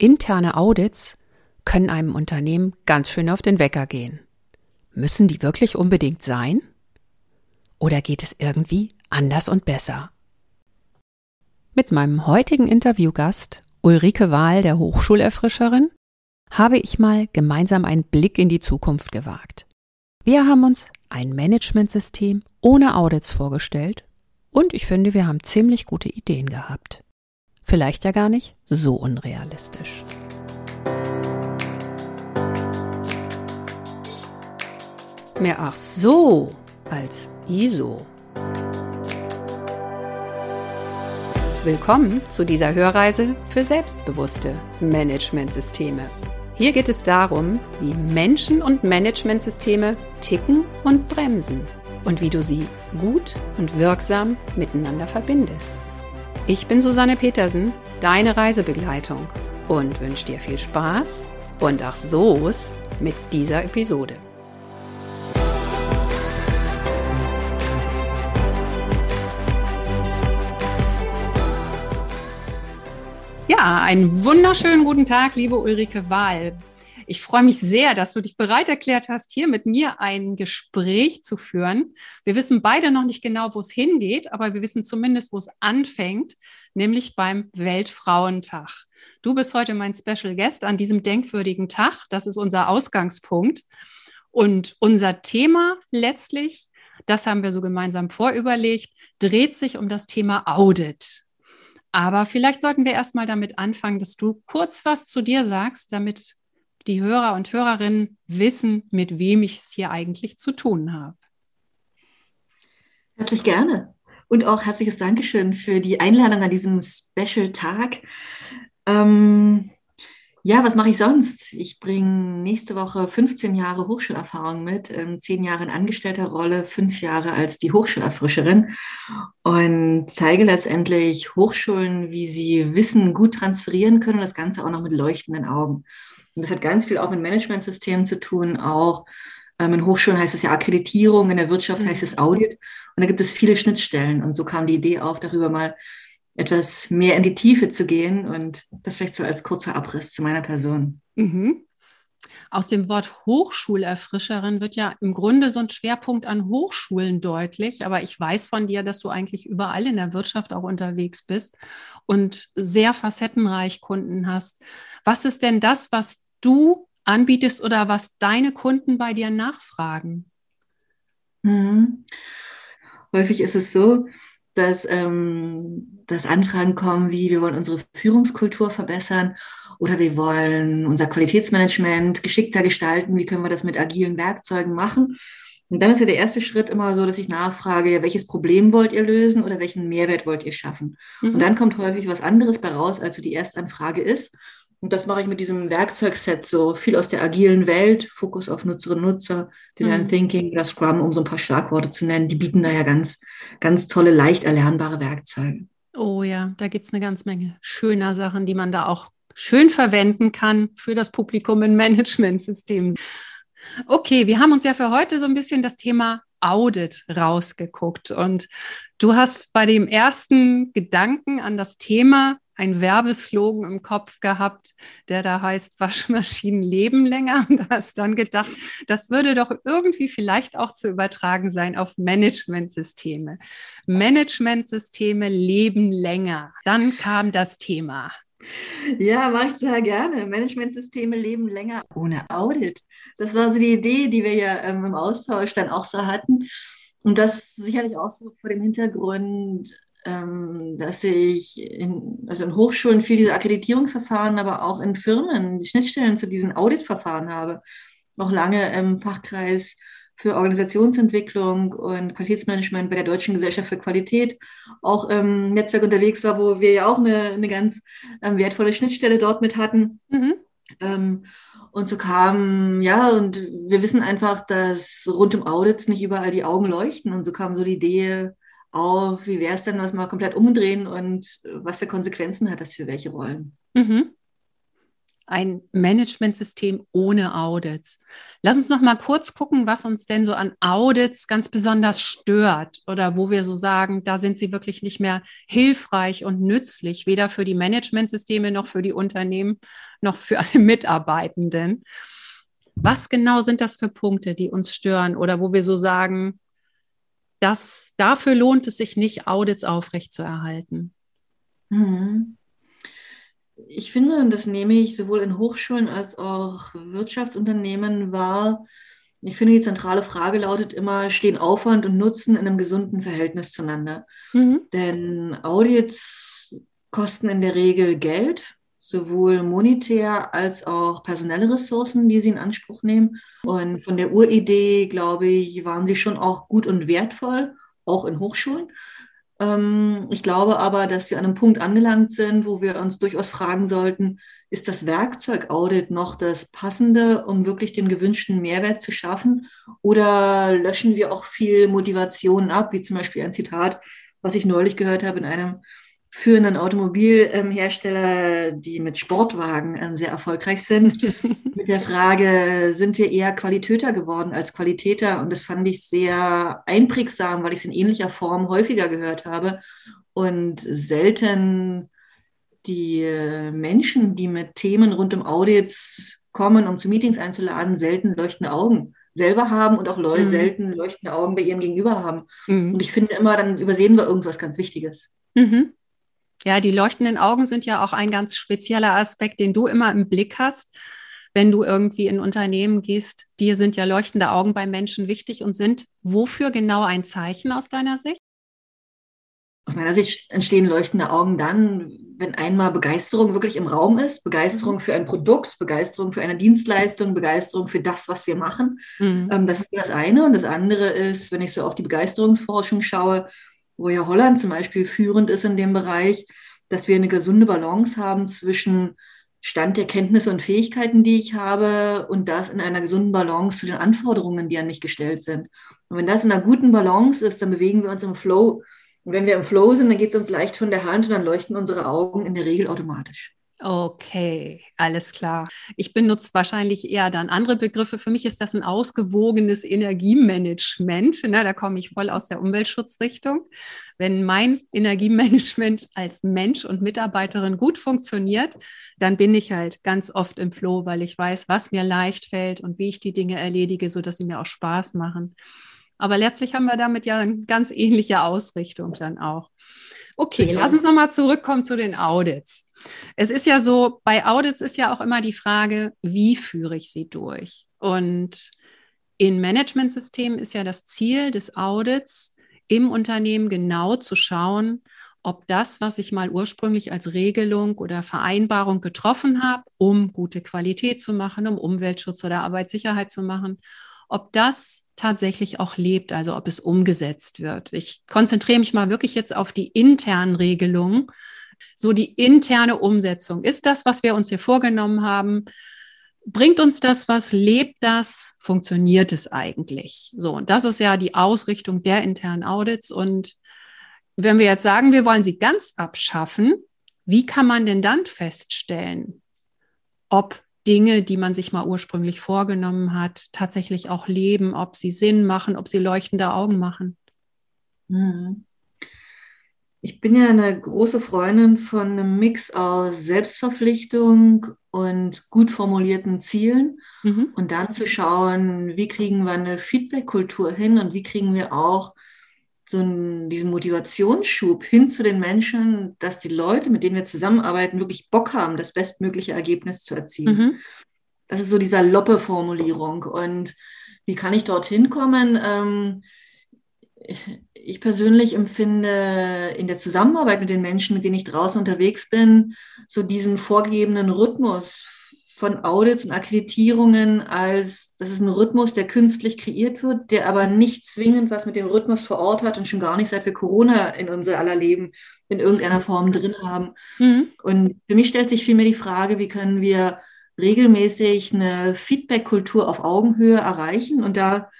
Interne Audits können einem Unternehmen ganz schön auf den Wecker gehen. Müssen die wirklich unbedingt sein? Oder geht es irgendwie anders und besser? Mit meinem heutigen Interviewgast Ulrike Wahl, der Hochschulerfrischerin, habe ich mal gemeinsam einen Blick in die Zukunft gewagt. Wir haben uns ein Managementsystem ohne Audits vorgestellt und ich finde, wir haben ziemlich gute Ideen gehabt. Vielleicht ja gar nicht so unrealistisch. Mehr ach so als ISO. Willkommen zu dieser Hörreise für selbstbewusste Managementsysteme. Hier geht es darum, wie Menschen und Managementsysteme ticken und bremsen und wie du sie gut und wirksam miteinander verbindest. Ich bin Susanne Petersen, deine Reisebegleitung und wünsche dir viel Spaß und ach so's mit dieser Episode. Ja, einen wunderschönen guten Tag, liebe Ulrike Wahl. Ich freue mich sehr, dass du dich bereit erklärt hast, hier mit mir ein Gespräch zu führen. Wir wissen beide noch nicht genau, wo es hingeht, aber wir wissen zumindest, wo es anfängt, nämlich beim Weltfrauentag. Du bist heute mein Special Guest an diesem denkwürdigen Tag. Das ist unser Ausgangspunkt. Und unser Thema letztlich, das haben wir so gemeinsam vorüberlegt, dreht sich um das Thema Audit. Aber vielleicht sollten wir erstmal damit anfangen, dass du kurz was zu dir sagst, damit die Hörer und Hörerinnen wissen, mit wem ich es hier eigentlich zu tun habe. Herzlich gerne. Und auch herzliches Dankeschön für die Einladung an diesem Special-Tag. Ähm, ja, was mache ich sonst? Ich bringe nächste Woche 15 Jahre Hochschulerfahrung mit, ähm, zehn Jahre in angestellter Rolle, fünf Jahre als die Hochschulerfrischerin und zeige letztendlich Hochschulen, wie sie Wissen gut transferieren können und das Ganze auch noch mit leuchtenden Augen. Und das hat ganz viel auch mit Managementsystemen zu tun, auch ähm, in Hochschulen heißt es ja Akkreditierung, in der Wirtschaft mhm. heißt es Audit. Und da gibt es viele Schnittstellen. Und so kam die Idee auf, darüber mal etwas mehr in die Tiefe zu gehen. Und das vielleicht so als kurzer Abriss zu meiner Person. Mhm. Aus dem Wort Hochschulerfrischerin wird ja im Grunde so ein Schwerpunkt an Hochschulen deutlich. Aber ich weiß von dir, dass du eigentlich überall in der Wirtschaft auch unterwegs bist und sehr facettenreich Kunden hast. Was ist denn das, was du anbietest oder was deine Kunden bei dir nachfragen? Mhm. Häufig ist es so, dass, ähm, dass Anfragen kommen wie, wir wollen unsere Führungskultur verbessern oder wir wollen unser Qualitätsmanagement geschickter gestalten, wie können wir das mit agilen Werkzeugen machen. Und dann ist ja der erste Schritt immer so, dass ich nachfrage, ja, welches Problem wollt ihr lösen oder welchen Mehrwert wollt ihr schaffen? Mhm. Und dann kommt häufig was anderes bei raus, als so die Erstanfrage ist. Und das mache ich mit diesem Werkzeugset so viel aus der agilen Welt, Fokus auf Nutzerinnen und Nutzer, Design mhm. Thinking oder Scrum, um so ein paar Schlagworte zu nennen. Die bieten da ja ganz, ganz tolle, leicht erlernbare Werkzeuge. Oh ja, da gibt es eine ganz Menge schöner Sachen, die man da auch schön verwenden kann für das Publikum in Managementsystemen. Okay, wir haben uns ja für heute so ein bisschen das Thema Audit rausgeguckt und du hast bei dem ersten Gedanken an das Thema ein Werbeslogan im Kopf gehabt, der da heißt, Waschmaschinen leben länger. Und da hast dann gedacht, das würde doch irgendwie vielleicht auch zu übertragen sein auf Managementsysteme. Managementsysteme leben länger. Dann kam das Thema. Ja, mache ich total gerne. Managementsysteme leben länger ohne Audit. Das war so die Idee, die wir ja ähm, im Austausch dann auch so hatten. Und das sicherlich auch so vor dem Hintergrund, ähm, dass ich in, also in Hochschulen viel diese Akkreditierungsverfahren, aber auch in Firmen die Schnittstellen zu diesen Auditverfahren habe. Noch lange im Fachkreis für Organisationsentwicklung und Qualitätsmanagement bei der Deutschen Gesellschaft für Qualität auch im Netzwerk unterwegs war, wo wir ja auch eine, eine ganz ähm, wertvolle Schnittstelle dort mit hatten. Mhm. Ähm, und so kam, ja, und wir wissen einfach, dass rund um Audits nicht überall die Augen leuchten. Und so kam so die Idee, auf, wie wäre es denn, was mal komplett umdrehen und was für Konsequenzen hat das für welche Rollen? Mhm. Ein Managementsystem ohne Audits. Lass uns noch mal kurz gucken, was uns denn so an Audits ganz besonders stört oder wo wir so sagen, da sind sie wirklich nicht mehr hilfreich und nützlich, weder für die Managementsysteme noch für die Unternehmen noch für alle Mitarbeitenden. Was genau sind das für Punkte, die uns stören oder wo wir so sagen, dass dafür lohnt es sich nicht, Audits aufrechtzuerhalten? Mhm ich finde, und das nehme ich sowohl in Hochschulen als auch Wirtschaftsunternehmen wahr, ich finde, die zentrale Frage lautet immer, stehen Aufwand und Nutzen in einem gesunden Verhältnis zueinander? Mhm. Denn Audits kosten in der Regel Geld, sowohl monetär als auch personelle Ressourcen, die sie in Anspruch nehmen. Und von der Uridee, glaube ich, waren sie schon auch gut und wertvoll, auch in Hochschulen. Ähm, ich glaube aber, dass wir an einem Punkt angelangt sind, wo wir uns durchaus fragen sollten, ist das Werkzeug-Audit noch das Passende, um wirklich den gewünschten Mehrwert zu schaffen? Oder löschen wir auch viel Motivation ab, wie zum Beispiel ein Zitat, was ich neulich gehört habe in einem führenden Automobilhersteller, die mit Sportwagen ähm, sehr erfolgreich sind, mit der Frage, sind wir eher Qualitäter geworden als Qualitäter? Und das fand ich sehr einprägsam, weil ich es in ähnlicher Form häufiger gehört habe und selten die äh, Menschen, die mit Themen rund um Audits kommen, um zu Meetings einzuladen, selten leuchtende Augen selber haben und auch Leute mhm. selten leuchtende Augen bei ihrem Gegenüber haben. Mhm. Und ich finde immer, dann übersehen wir irgendwas ganz Wichtiges. Mhm. Ja, die leuchtenden Augen sind ja auch ein ganz spezieller Aspekt, den du immer im Blick hast, wenn du irgendwie in Unternehmen gehst. Dir sind ja leuchtende Augen bei Menschen wichtig und sind wofür genau ein Zeichen aus deiner Sicht? Aus meiner Sicht entstehen leuchtende Augen dann, wenn einmal Begeisterung wirklich im Raum ist, Begeisterung mhm. für ein Produkt, Begeisterung für eine Dienstleistung, Begeisterung für das, was wir machen. Mhm. Ähm, das ist das eine. Und das andere ist, wenn ich so auf die Begeisterungsforschung schaue, wo ja Holland zum Beispiel führend ist in dem Bereich, dass wir eine gesunde Balance haben zwischen Stand der Kenntnisse und Fähigkeiten, die ich habe, und das in einer gesunden Balance zu den Anforderungen, die an mich gestellt sind. Und wenn das in einer guten Balance ist, dann bewegen wir uns im Flow. Und wenn wir im Flow sind, dann geht es uns leicht von der Hand und dann leuchten unsere Augen in der Regel automatisch. Okay, alles klar. Ich benutze wahrscheinlich eher dann andere Begriffe. Für mich ist das ein ausgewogenes Energiemanagement. Ne, da komme ich voll aus der Umweltschutzrichtung. Wenn mein Energiemanagement als Mensch und Mitarbeiterin gut funktioniert, dann bin ich halt ganz oft im Flow, weil ich weiß, was mir leicht fällt und wie ich die Dinge erledige, sodass sie mir auch Spaß machen. Aber letztlich haben wir damit ja eine ganz ähnliche Ausrichtung dann auch. Okay, lass uns nochmal zurückkommen zu den Audits. Es ist ja so, bei Audits ist ja auch immer die Frage, wie führe ich sie durch? Und in Managementsystemen ist ja das Ziel des Audits, im Unternehmen genau zu schauen, ob das, was ich mal ursprünglich als Regelung oder Vereinbarung getroffen habe, um gute Qualität zu machen, um Umweltschutz oder Arbeitssicherheit zu machen, ob das tatsächlich auch lebt, also ob es umgesetzt wird. Ich konzentriere mich mal wirklich jetzt auf die internen Regelungen, so die interne Umsetzung. Ist das, was wir uns hier vorgenommen haben, bringt uns das was, lebt das, funktioniert es eigentlich? So, und das ist ja die Ausrichtung der internen Audits. Und wenn wir jetzt sagen, wir wollen sie ganz abschaffen, wie kann man denn dann feststellen, ob Dinge, die man sich mal ursprünglich vorgenommen hat, tatsächlich auch leben, ob sie Sinn machen, ob sie leuchtende Augen machen. Mhm. Ich bin ja eine große Freundin von einem Mix aus Selbstverpflichtung und gut formulierten Zielen mhm. und dann zu schauen, wie kriegen wir eine Feedback-Kultur hin und wie kriegen wir auch so einen, diesen Motivationsschub hin zu den Menschen, dass die Leute, mit denen wir zusammenarbeiten, wirklich Bock haben, das bestmögliche Ergebnis zu erzielen. Mhm. Das ist so dieser Loppe-Formulierung. Und wie kann ich dorthin kommen? Ähm, ich, ich persönlich empfinde in der Zusammenarbeit mit den Menschen, mit denen ich draußen unterwegs bin, so diesen vorgegebenen Rhythmus von Audits und Akkreditierungen als, das ist ein Rhythmus, der künstlich kreiert wird, der aber nicht zwingend was mit dem Rhythmus vor Ort hat und schon gar nicht seit wir Corona in unser aller Leben in irgendeiner Form drin haben. Mhm. Und für mich stellt sich vielmehr die Frage, wie können wir regelmäßig eine Feedback-Kultur auf Augenhöhe erreichen? Und da,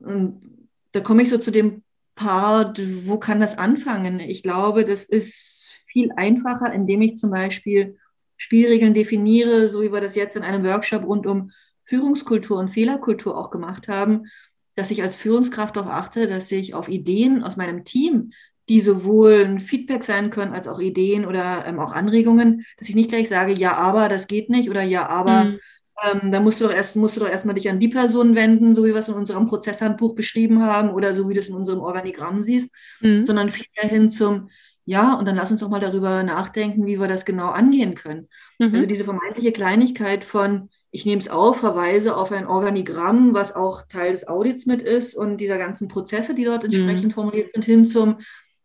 und da komme ich so zu dem Part, wo kann das anfangen? Ich glaube, das ist viel einfacher, indem ich zum Beispiel Spielregeln definiere, so wie wir das jetzt in einem Workshop rund um Führungskultur und Fehlerkultur auch gemacht haben, dass ich als Führungskraft darauf achte, dass ich auf Ideen aus meinem Team, die sowohl ein Feedback sein können als auch Ideen oder ähm, auch Anregungen, dass ich nicht gleich sage, ja, aber das geht nicht oder ja, aber mhm. Ähm, da musst du doch erst, musst du doch erstmal dich an die Person wenden, so wie wir es in unserem Prozesshandbuch beschrieben haben oder so wie du es in unserem Organigramm siehst, mhm. sondern vielmehr hin zum, ja, und dann lass uns doch mal darüber nachdenken, wie wir das genau angehen können. Mhm. Also diese vermeintliche Kleinigkeit von, ich nehme es auf, verweise auf ein Organigramm, was auch Teil des Audits mit ist und dieser ganzen Prozesse, die dort entsprechend mhm. formuliert sind, hin zum,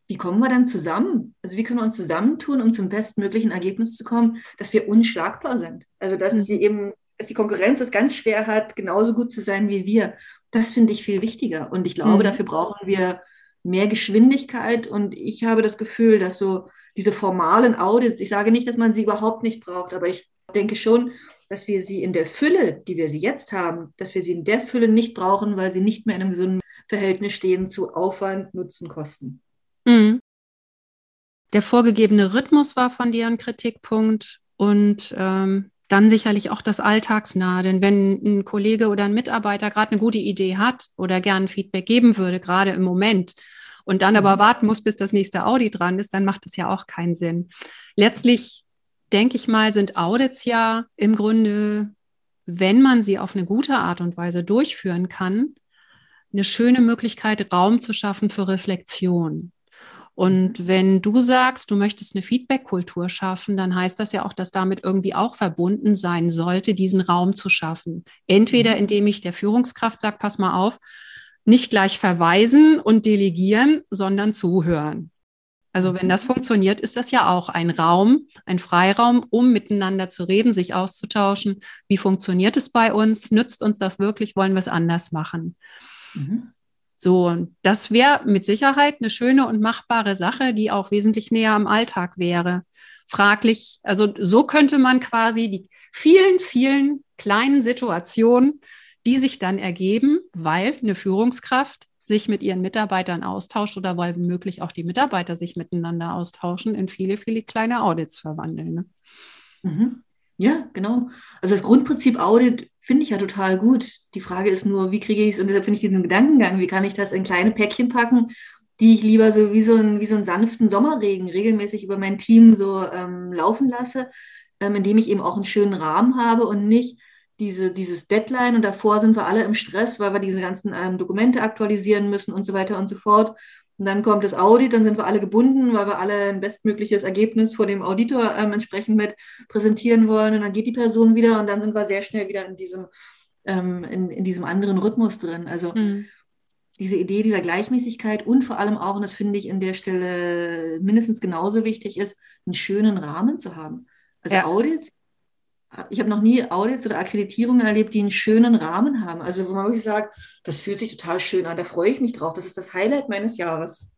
wie kommen wir dann zusammen? Also wie können wir uns zusammentun, um zum bestmöglichen Ergebnis zu kommen, dass wir unschlagbar sind? Also dass mhm. wir eben, dass die Konkurrenz es ganz schwer hat, genauso gut zu sein wie wir. Das finde ich viel wichtiger. Und ich glaube, mhm. dafür brauchen wir mehr Geschwindigkeit. Und ich habe das Gefühl, dass so diese formalen Audits, ich sage nicht, dass man sie überhaupt nicht braucht, aber ich denke schon, dass wir sie in der Fülle, die wir sie jetzt haben, dass wir sie in der Fülle nicht brauchen, weil sie nicht mehr in einem gesunden Verhältnis stehen zu Aufwand, Nutzen, Kosten. Mhm. Der vorgegebene Rhythmus war von dir ein Kritikpunkt und ähm, dann sicherlich auch das Alltagsnahe. Denn wenn ein Kollege oder ein Mitarbeiter gerade eine gute Idee hat oder gern Feedback geben würde, gerade im Moment, und dann aber mhm. warten muss, bis das nächste Audit dran ist, dann macht es ja auch keinen Sinn. Letztlich denke ich mal, sind Audits ja im Grunde, wenn man sie auf eine gute Art und Weise durchführen kann, eine schöne Möglichkeit, Raum zu schaffen für Reflexion. Und mhm. wenn du sagst, du möchtest eine Feedback-Kultur schaffen, dann heißt das ja auch, dass damit irgendwie auch verbunden sein sollte, diesen Raum zu schaffen. Entweder mhm. indem ich der Führungskraft sage, pass mal auf, nicht gleich verweisen und delegieren, sondern zuhören. Also wenn das funktioniert, ist das ja auch ein Raum, ein Freiraum, um miteinander zu reden, sich auszutauschen. Wie funktioniert es bei uns? Nützt uns das wirklich? Wollen wir es anders machen? Mhm. So, das wäre mit Sicherheit eine schöne und machbare Sache, die auch wesentlich näher am Alltag wäre. Fraglich, also so könnte man quasi die vielen, vielen kleinen Situationen, die sich dann ergeben, weil eine Führungskraft sich mit ihren Mitarbeitern austauscht oder weil möglich auch die Mitarbeiter sich miteinander austauschen, in viele, viele kleine Audits verwandeln. Ne? Mhm. Ja, genau. Also das Grundprinzip Audit finde ich ja total gut. Die Frage ist nur, wie kriege ich es, und deshalb finde ich diesen Gedankengang, wie kann ich das in kleine Päckchen packen, die ich lieber so wie so, ein, wie so einen sanften Sommerregen regelmäßig über mein Team so ähm, laufen lasse, ähm, indem ich eben auch einen schönen Rahmen habe und nicht diese, dieses Deadline und davor sind wir alle im Stress, weil wir diese ganzen ähm, Dokumente aktualisieren müssen und so weiter und so fort. Und dann kommt das Audit, dann sind wir alle gebunden, weil wir alle ein bestmögliches Ergebnis vor dem Auditor ähm, entsprechend mit präsentieren wollen. Und dann geht die Person wieder und dann sind wir sehr schnell wieder in diesem, ähm, in, in diesem anderen Rhythmus drin. Also mhm. diese Idee dieser Gleichmäßigkeit und vor allem auch, und das finde ich in der Stelle mindestens genauso wichtig ist, einen schönen Rahmen zu haben. Also ja. Audits ich habe noch nie Audits oder Akkreditierungen erlebt, die einen schönen Rahmen haben. Also wo man wirklich sagt, das fühlt sich total schön an, da freue ich mich drauf. Das ist das Highlight meines Jahres.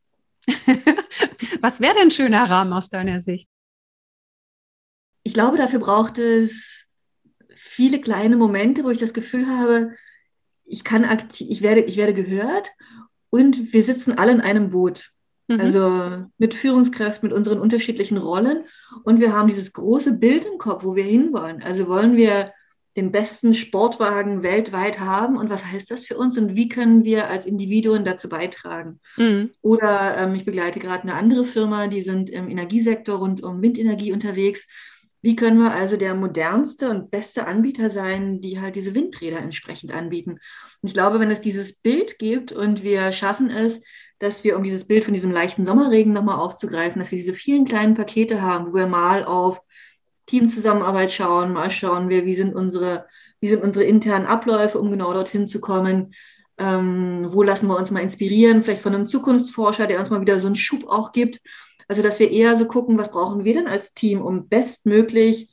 Was wäre denn ein schöner Rahmen aus deiner Sicht? Ich glaube, dafür braucht es viele kleine Momente, wo ich das Gefühl habe, ich kann aktiv, ich werde, ich werde gehört und wir sitzen alle in einem Boot. Mhm. Also mit Führungskräften, mit unseren unterschiedlichen Rollen. Und wir haben dieses große Bild im Kopf, wo wir hinwollen. Also wollen wir den besten Sportwagen weltweit haben und was heißt das für uns und wie können wir als Individuen dazu beitragen? Mhm. Oder ähm, ich begleite gerade eine andere Firma, die sind im Energiesektor rund um Windenergie unterwegs. Wie können wir also der modernste und beste Anbieter sein, die halt diese Windräder entsprechend anbieten? Und ich glaube, wenn es dieses Bild gibt und wir schaffen es, dass wir, um dieses Bild von diesem leichten Sommerregen nochmal aufzugreifen, dass wir diese vielen kleinen Pakete haben, wo wir mal auf Teamzusammenarbeit schauen, mal schauen wir, wie sind unsere, wie sind unsere internen Abläufe, um genau dorthin zu kommen. Ähm, wo lassen wir uns mal inspirieren, vielleicht von einem Zukunftsforscher, der uns mal wieder so einen Schub auch gibt. Also, dass wir eher so gucken, was brauchen wir denn als Team, um bestmöglich,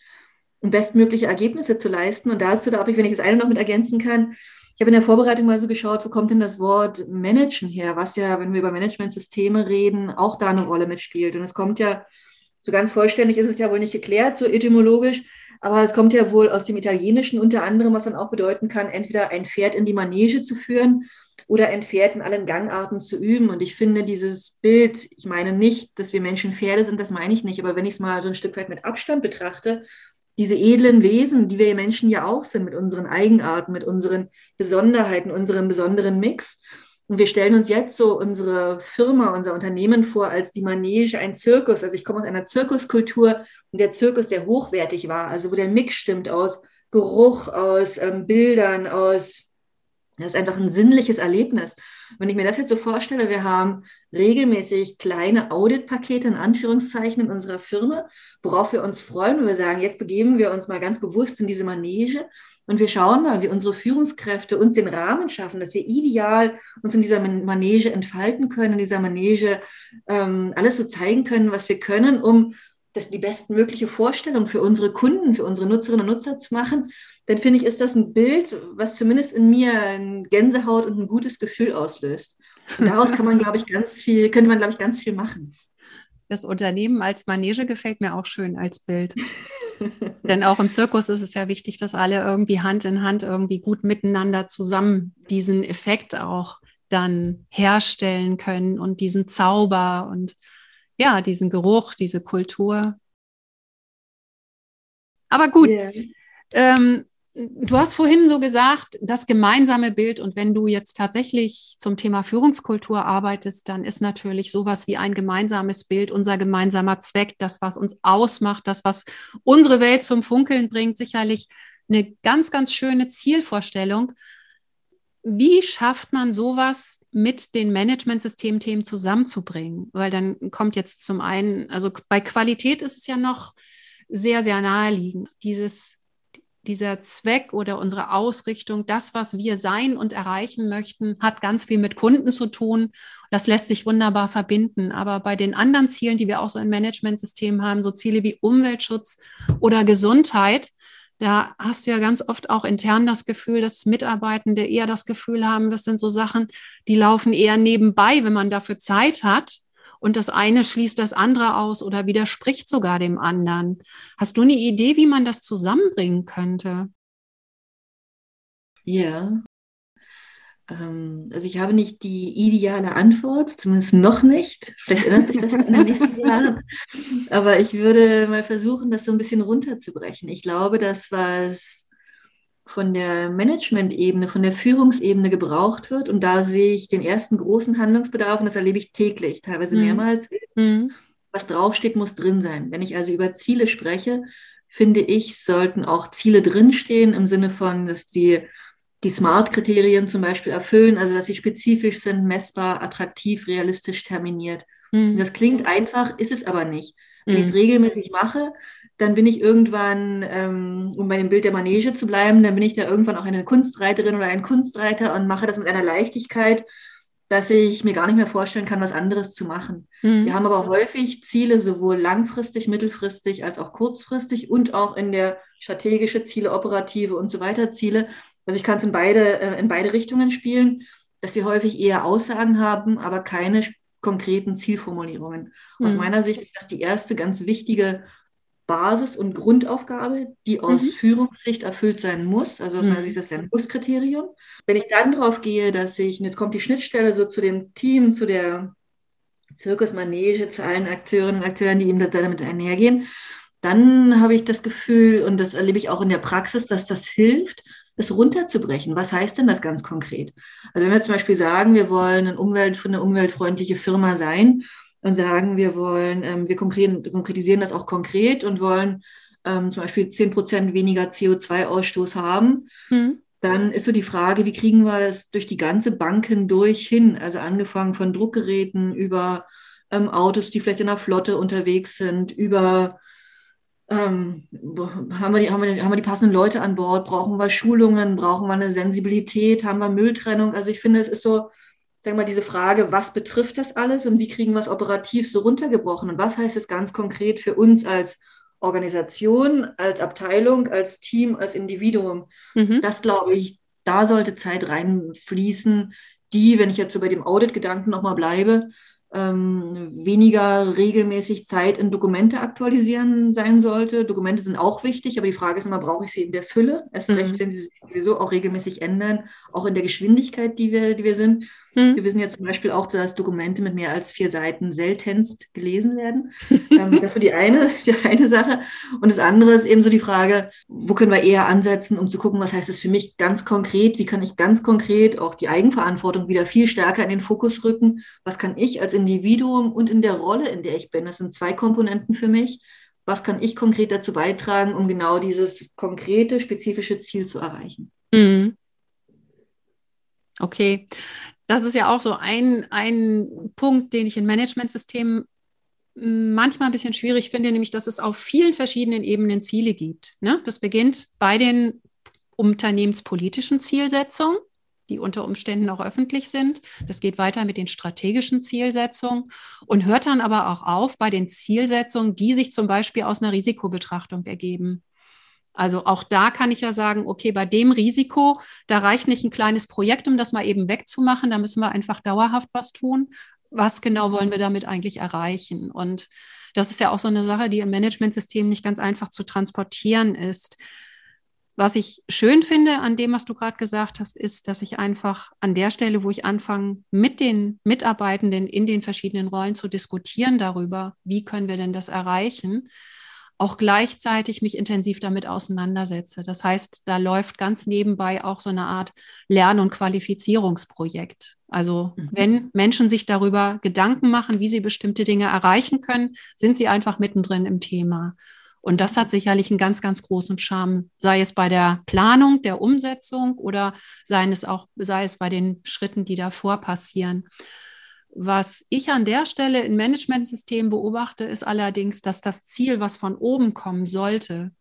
um bestmögliche Ergebnisse zu leisten. Und dazu darf ich, wenn ich das eine noch mit ergänzen kann, ich habe in der Vorbereitung mal so geschaut, wo kommt denn das Wort Managen her, was ja, wenn wir über Managementsysteme reden, auch da eine Rolle mitspielt. Und es kommt ja, so ganz vollständig ist es ja wohl nicht geklärt, so etymologisch, aber es kommt ja wohl aus dem Italienischen unter anderem, was dann auch bedeuten kann, entweder ein Pferd in die Manege zu führen oder ein Pferd in allen Gangarten zu üben. Und ich finde dieses Bild, ich meine nicht, dass wir Menschen Pferde sind, das meine ich nicht, aber wenn ich es mal so ein Stück weit mit Abstand betrachte, diese edlen Wesen, die wir Menschen ja auch sind, mit unseren Eigenarten, mit unseren Besonderheiten, unserem besonderen Mix. Und wir stellen uns jetzt so unsere Firma, unser Unternehmen vor als die Manege, ein Zirkus. Also ich komme aus einer Zirkuskultur und der Zirkus, der hochwertig war, also wo der Mix stimmt aus Geruch, aus ähm, Bildern, aus, das ist einfach ein sinnliches Erlebnis. Wenn ich mir das jetzt so vorstelle, wir haben regelmäßig kleine Auditpakete in Anführungszeichen in unserer Firma, worauf wir uns freuen, und wir sagen, jetzt begeben wir uns mal ganz bewusst in diese Manege und wir schauen mal, wie unsere Führungskräfte uns den Rahmen schaffen, dass wir ideal uns in dieser Manege entfalten können, in dieser Manege ähm, alles so zeigen können, was wir können, um das die bestmögliche Vorstellung für unsere Kunden, für unsere Nutzerinnen und Nutzer zu machen, dann finde ich, ist das ein Bild, was zumindest in mir ein Gänsehaut und ein gutes Gefühl auslöst. Und daraus kann man, glaube ich, ganz viel, könnte man, glaube ich, ganz viel machen. Das Unternehmen als Manege gefällt mir auch schön als Bild. Denn auch im Zirkus ist es ja wichtig, dass alle irgendwie Hand in Hand irgendwie gut miteinander zusammen diesen Effekt auch dann herstellen können und diesen Zauber und ja, diesen Geruch, diese Kultur. Aber gut, yeah. ähm, du hast vorhin so gesagt, das gemeinsame Bild und wenn du jetzt tatsächlich zum Thema Führungskultur arbeitest, dann ist natürlich sowas wie ein gemeinsames Bild unser gemeinsamer Zweck, das, was uns ausmacht, das, was unsere Welt zum Funkeln bringt, sicherlich eine ganz, ganz schöne Zielvorstellung. Wie schafft man sowas mit den Managementsystemthemen zusammenzubringen? Weil dann kommt jetzt zum einen, also bei Qualität ist es ja noch sehr, sehr naheliegend. Dieses, dieser Zweck oder unsere Ausrichtung, das, was wir sein und erreichen möchten, hat ganz viel mit Kunden zu tun. Das lässt sich wunderbar verbinden. Aber bei den anderen Zielen, die wir auch so im Managementsystem haben, so Ziele wie Umweltschutz oder Gesundheit, da hast du ja ganz oft auch intern das Gefühl, dass Mitarbeitende eher das Gefühl haben, das sind so Sachen, die laufen eher nebenbei, wenn man dafür Zeit hat. Und das eine schließt das andere aus oder widerspricht sogar dem anderen. Hast du eine Idee, wie man das zusammenbringen könnte? Ja, also ich habe nicht die ideale Antwort, zumindest noch nicht. Vielleicht ändert sich das in den nächsten Jahren. Aber ich würde mal versuchen, das so ein bisschen runterzubrechen. Ich glaube, das, was von der Management-Ebene, von der Führungsebene gebraucht wird, und da sehe ich den ersten großen Handlungsbedarf, und das erlebe ich täglich, teilweise mhm. mehrmals. Mhm. Was draufsteht, muss drin sein. Wenn ich also über Ziele spreche, finde ich, sollten auch Ziele drinstehen im Sinne von, dass die die SMART-Kriterien zum Beispiel erfüllen, also dass sie spezifisch sind, messbar, attraktiv, realistisch terminiert. Mhm. Das klingt einfach, ist es aber nicht. Wenn mhm. ich es regelmäßig mache, dann bin ich irgendwann, ähm, um bei dem Bild der Manege zu bleiben, dann bin ich da irgendwann auch eine Kunstreiterin oder ein Kunstreiter und mache das mit einer Leichtigkeit, dass ich mir gar nicht mehr vorstellen kann, was anderes zu machen. Mhm. Wir haben aber häufig Ziele, sowohl langfristig, mittelfristig als auch kurzfristig und auch in der strategische Ziele, operative und so weiter Ziele, also ich kann es in beide, äh, in beide Richtungen spielen, dass wir häufig eher Aussagen haben, aber keine konkreten Zielformulierungen. Mhm. Aus meiner Sicht ist das die erste ganz wichtige Basis- und Grundaufgabe, die aus mhm. Führungssicht erfüllt sein muss. Also aus mhm. meiner Sicht ist das ein Musskriterium. Wenn ich dann darauf gehe, dass ich, jetzt kommt die Schnittstelle so zu dem Team, zu der Zirkusmanege, zu allen Akteurinnen und Akteuren, die eben damit einhergehen, dann habe ich das Gefühl, und das erlebe ich auch in der Praxis, dass das hilft, es runterzubrechen. Was heißt denn das ganz konkret? Also wenn wir zum Beispiel sagen, wir wollen eine, Umwelt, eine umweltfreundliche Firma sein und sagen, wir wollen, ähm, wir konkretisieren das auch konkret und wollen ähm, zum Beispiel 10 Prozent weniger CO2-Ausstoß haben, mhm. dann ist so die Frage, wie kriegen wir das durch die ganze Bank hindurch hin? Also angefangen von Druckgeräten über ähm, Autos, die vielleicht in der Flotte unterwegs sind, über ähm, haben, wir die, haben, wir die, haben wir die passenden Leute an Bord? Brauchen wir Schulungen? Brauchen wir eine Sensibilität? Haben wir Mülltrennung? Also ich finde, es ist so, sagen wir mal, diese Frage, was betrifft das alles und wie kriegen wir es operativ so runtergebrochen? Und was heißt es ganz konkret für uns als Organisation, als Abteilung, als Team, als Individuum? Mhm. Das glaube ich, da sollte Zeit reinfließen, die, wenn ich jetzt so bei dem Audit-Gedanken nochmal bleibe, ähm, weniger regelmäßig Zeit in Dokumente aktualisieren sein sollte. Dokumente sind auch wichtig, aber die Frage ist immer, brauche ich sie in der Fülle? Erst mhm. recht, wenn sie sich sowieso auch regelmäßig ändern, auch in der Geschwindigkeit, die wir, die wir sind. Mhm. Wir wissen ja zum Beispiel auch, dass Dokumente mit mehr als vier Seiten seltenst gelesen werden. ähm, das ist so die eine, die eine Sache. Und das andere ist eben so die Frage, wo können wir eher ansetzen, um zu gucken, was heißt das für mich ganz konkret? Wie kann ich ganz konkret auch die Eigenverantwortung wieder viel stärker in den Fokus rücken? Was kann ich als Individuum und in der Rolle, in der ich bin, das sind zwei Komponenten für mich, was kann ich konkret dazu beitragen, um genau dieses konkrete, spezifische Ziel zu erreichen. Okay, das ist ja auch so ein, ein Punkt, den ich in Managementsystemen manchmal ein bisschen schwierig finde, nämlich dass es auf vielen verschiedenen Ebenen Ziele gibt. Ne? Das beginnt bei den unternehmenspolitischen Zielsetzungen die unter Umständen auch öffentlich sind. Das geht weiter mit den strategischen Zielsetzungen und hört dann aber auch auf bei den Zielsetzungen, die sich zum Beispiel aus einer Risikobetrachtung ergeben. Also auch da kann ich ja sagen, okay, bei dem Risiko, da reicht nicht ein kleines Projekt, um das mal eben wegzumachen. Da müssen wir einfach dauerhaft was tun. Was genau wollen wir damit eigentlich erreichen? Und das ist ja auch so eine Sache, die im Managementsystem nicht ganz einfach zu transportieren ist. Was ich schön finde an dem, was du gerade gesagt hast, ist, dass ich einfach an der Stelle, wo ich anfange, mit den Mitarbeitenden in den verschiedenen Rollen zu diskutieren darüber, wie können wir denn das erreichen, auch gleichzeitig mich intensiv damit auseinandersetze. Das heißt, da läuft ganz nebenbei auch so eine Art Lern- und Qualifizierungsprojekt. Also mhm. wenn Menschen sich darüber Gedanken machen, wie sie bestimmte Dinge erreichen können, sind sie einfach mittendrin im Thema. Und das hat sicherlich einen ganz, ganz großen Charme, sei es bei der Planung, der Umsetzung oder sei es auch, sei es bei den Schritten, die davor passieren. Was ich an der Stelle in Managementsystemen beobachte, ist allerdings, dass das Ziel, was von oben kommen sollte,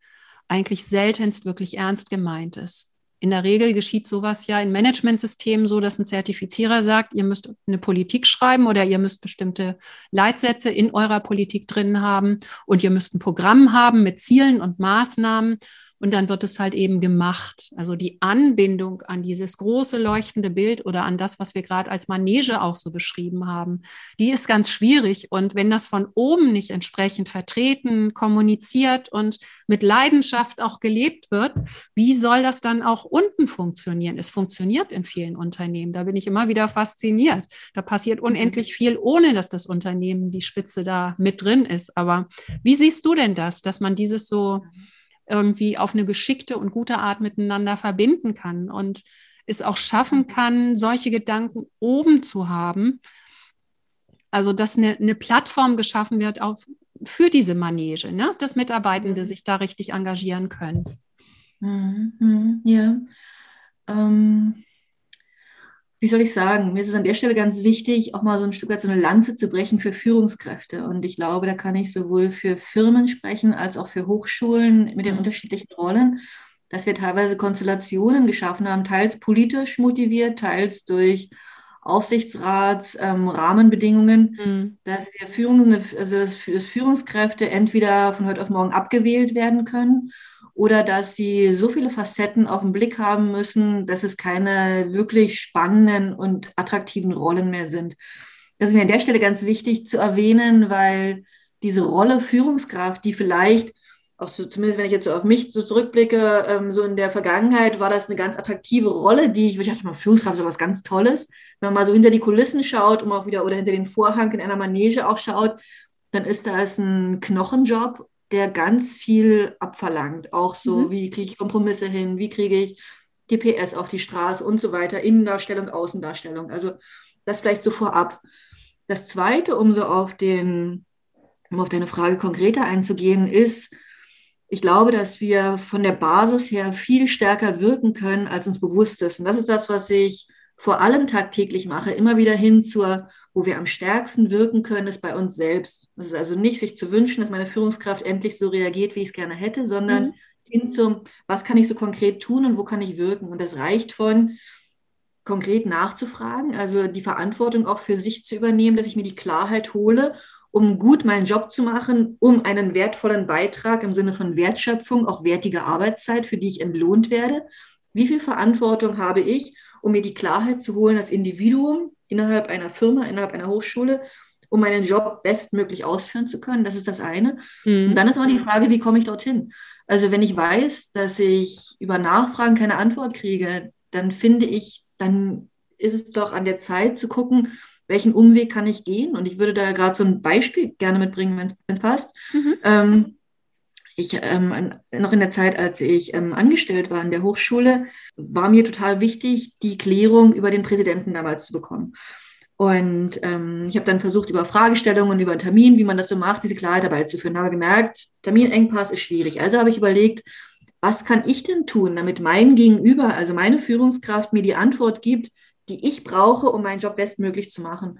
eigentlich seltenst wirklich ernst gemeint ist. In der Regel geschieht sowas ja in Managementsystemen so, dass ein Zertifizierer sagt, ihr müsst eine Politik schreiben oder ihr müsst bestimmte Leitsätze in eurer Politik drin haben und ihr müsst ein Programm haben mit Zielen und Maßnahmen und dann wird es halt eben gemacht. Also die Anbindung an dieses große leuchtende Bild oder an das, was wir gerade als Manege auch so beschrieben haben, die ist ganz schwierig. Und wenn das von oben nicht entsprechend vertreten, kommuniziert und mit Leidenschaft auch gelebt wird, wie soll das dann auch unten funktionieren? Es funktioniert in vielen Unternehmen. Da bin ich immer wieder fasziniert. Da passiert mhm. unendlich viel, ohne dass das Unternehmen die Spitze da mit drin ist. Aber wie siehst du denn das, dass man dieses so irgendwie auf eine geschickte und gute Art miteinander verbinden kann und es auch schaffen mhm. kann, solche Gedanken oben zu haben. Also, dass eine, eine Plattform geschaffen wird auf, für diese Manege, ne? dass Mitarbeitende mhm. sich da richtig engagieren können. Mhm, mhm ja. Ähm, wie soll ich sagen, mir ist es an der Stelle ganz wichtig, auch mal so ein Stück weit so eine Lanze zu brechen für Führungskräfte. Und ich glaube, da kann ich sowohl für Firmen sprechen als auch für Hochschulen mit den mhm. unterschiedlichen Rollen, dass wir teilweise Konstellationen geschaffen haben, teils politisch motiviert, teils durch Aufsichtsratsrahmenbedingungen, ähm, mhm. dass wir Führungs also dass Führungskräfte entweder von heute auf morgen abgewählt werden können oder dass sie so viele Facetten auf den Blick haben müssen, dass es keine wirklich spannenden und attraktiven Rollen mehr sind. Das ist mir an der Stelle ganz wichtig zu erwähnen, weil diese Rolle Führungskraft, die vielleicht auch so, zumindest wenn ich jetzt so auf mich so zurückblicke, ähm, so in der Vergangenheit war das eine ganz attraktive Rolle, die ich, ich dachte mal, Führungskraft ist so was ganz Tolles. Wenn man mal so hinter die Kulissen schaut und auch wieder oder hinter den Vorhang in einer Manege auch schaut, dann ist das ein Knochenjob der ganz viel abverlangt. Auch so, mhm. wie kriege ich Kompromisse hin, wie kriege ich DPS auf die Straße und so weiter, Innendarstellung, Außendarstellung. Also das vielleicht so vorab. Das Zweite, um so auf, den, um auf deine Frage konkreter einzugehen, ist, ich glaube, dass wir von der Basis her viel stärker wirken können, als uns bewusst ist. Und das ist das, was ich vor allem tagtäglich mache, immer wieder hin zur, wo wir am stärksten wirken können, ist bei uns selbst. Das ist also nicht sich zu wünschen, dass meine Führungskraft endlich so reagiert, wie ich es gerne hätte, sondern mhm. hin zum, was kann ich so konkret tun und wo kann ich wirken. Und das reicht von konkret nachzufragen, also die Verantwortung auch für sich zu übernehmen, dass ich mir die Klarheit hole, um gut meinen Job zu machen, um einen wertvollen Beitrag im Sinne von Wertschöpfung, auch wertige Arbeitszeit, für die ich entlohnt werde. Wie viel Verantwortung habe ich um mir die Klarheit zu holen als Individuum innerhalb einer Firma, innerhalb einer Hochschule, um meinen Job bestmöglich ausführen zu können. Das ist das eine. Mhm. Und dann ist aber die Frage, wie komme ich dorthin? Also wenn ich weiß, dass ich über Nachfragen keine Antwort kriege, dann finde ich, dann ist es doch an der Zeit zu gucken, welchen Umweg kann ich gehen? Und ich würde da gerade so ein Beispiel gerne mitbringen, wenn es passt. Mhm. Ähm, ich ähm, noch in der Zeit, als ich ähm, angestellt war in der Hochschule, war mir total wichtig, die Klärung über den Präsidenten damals zu bekommen. Und ähm, ich habe dann versucht, über Fragestellungen, über einen Termin, wie man das so macht, diese Klarheit dabei zu führen. Habe gemerkt, Terminengpass ist schwierig. Also habe ich überlegt, was kann ich denn tun, damit mein Gegenüber, also meine Führungskraft, mir die Antwort gibt, die ich brauche, um meinen Job bestmöglich zu machen.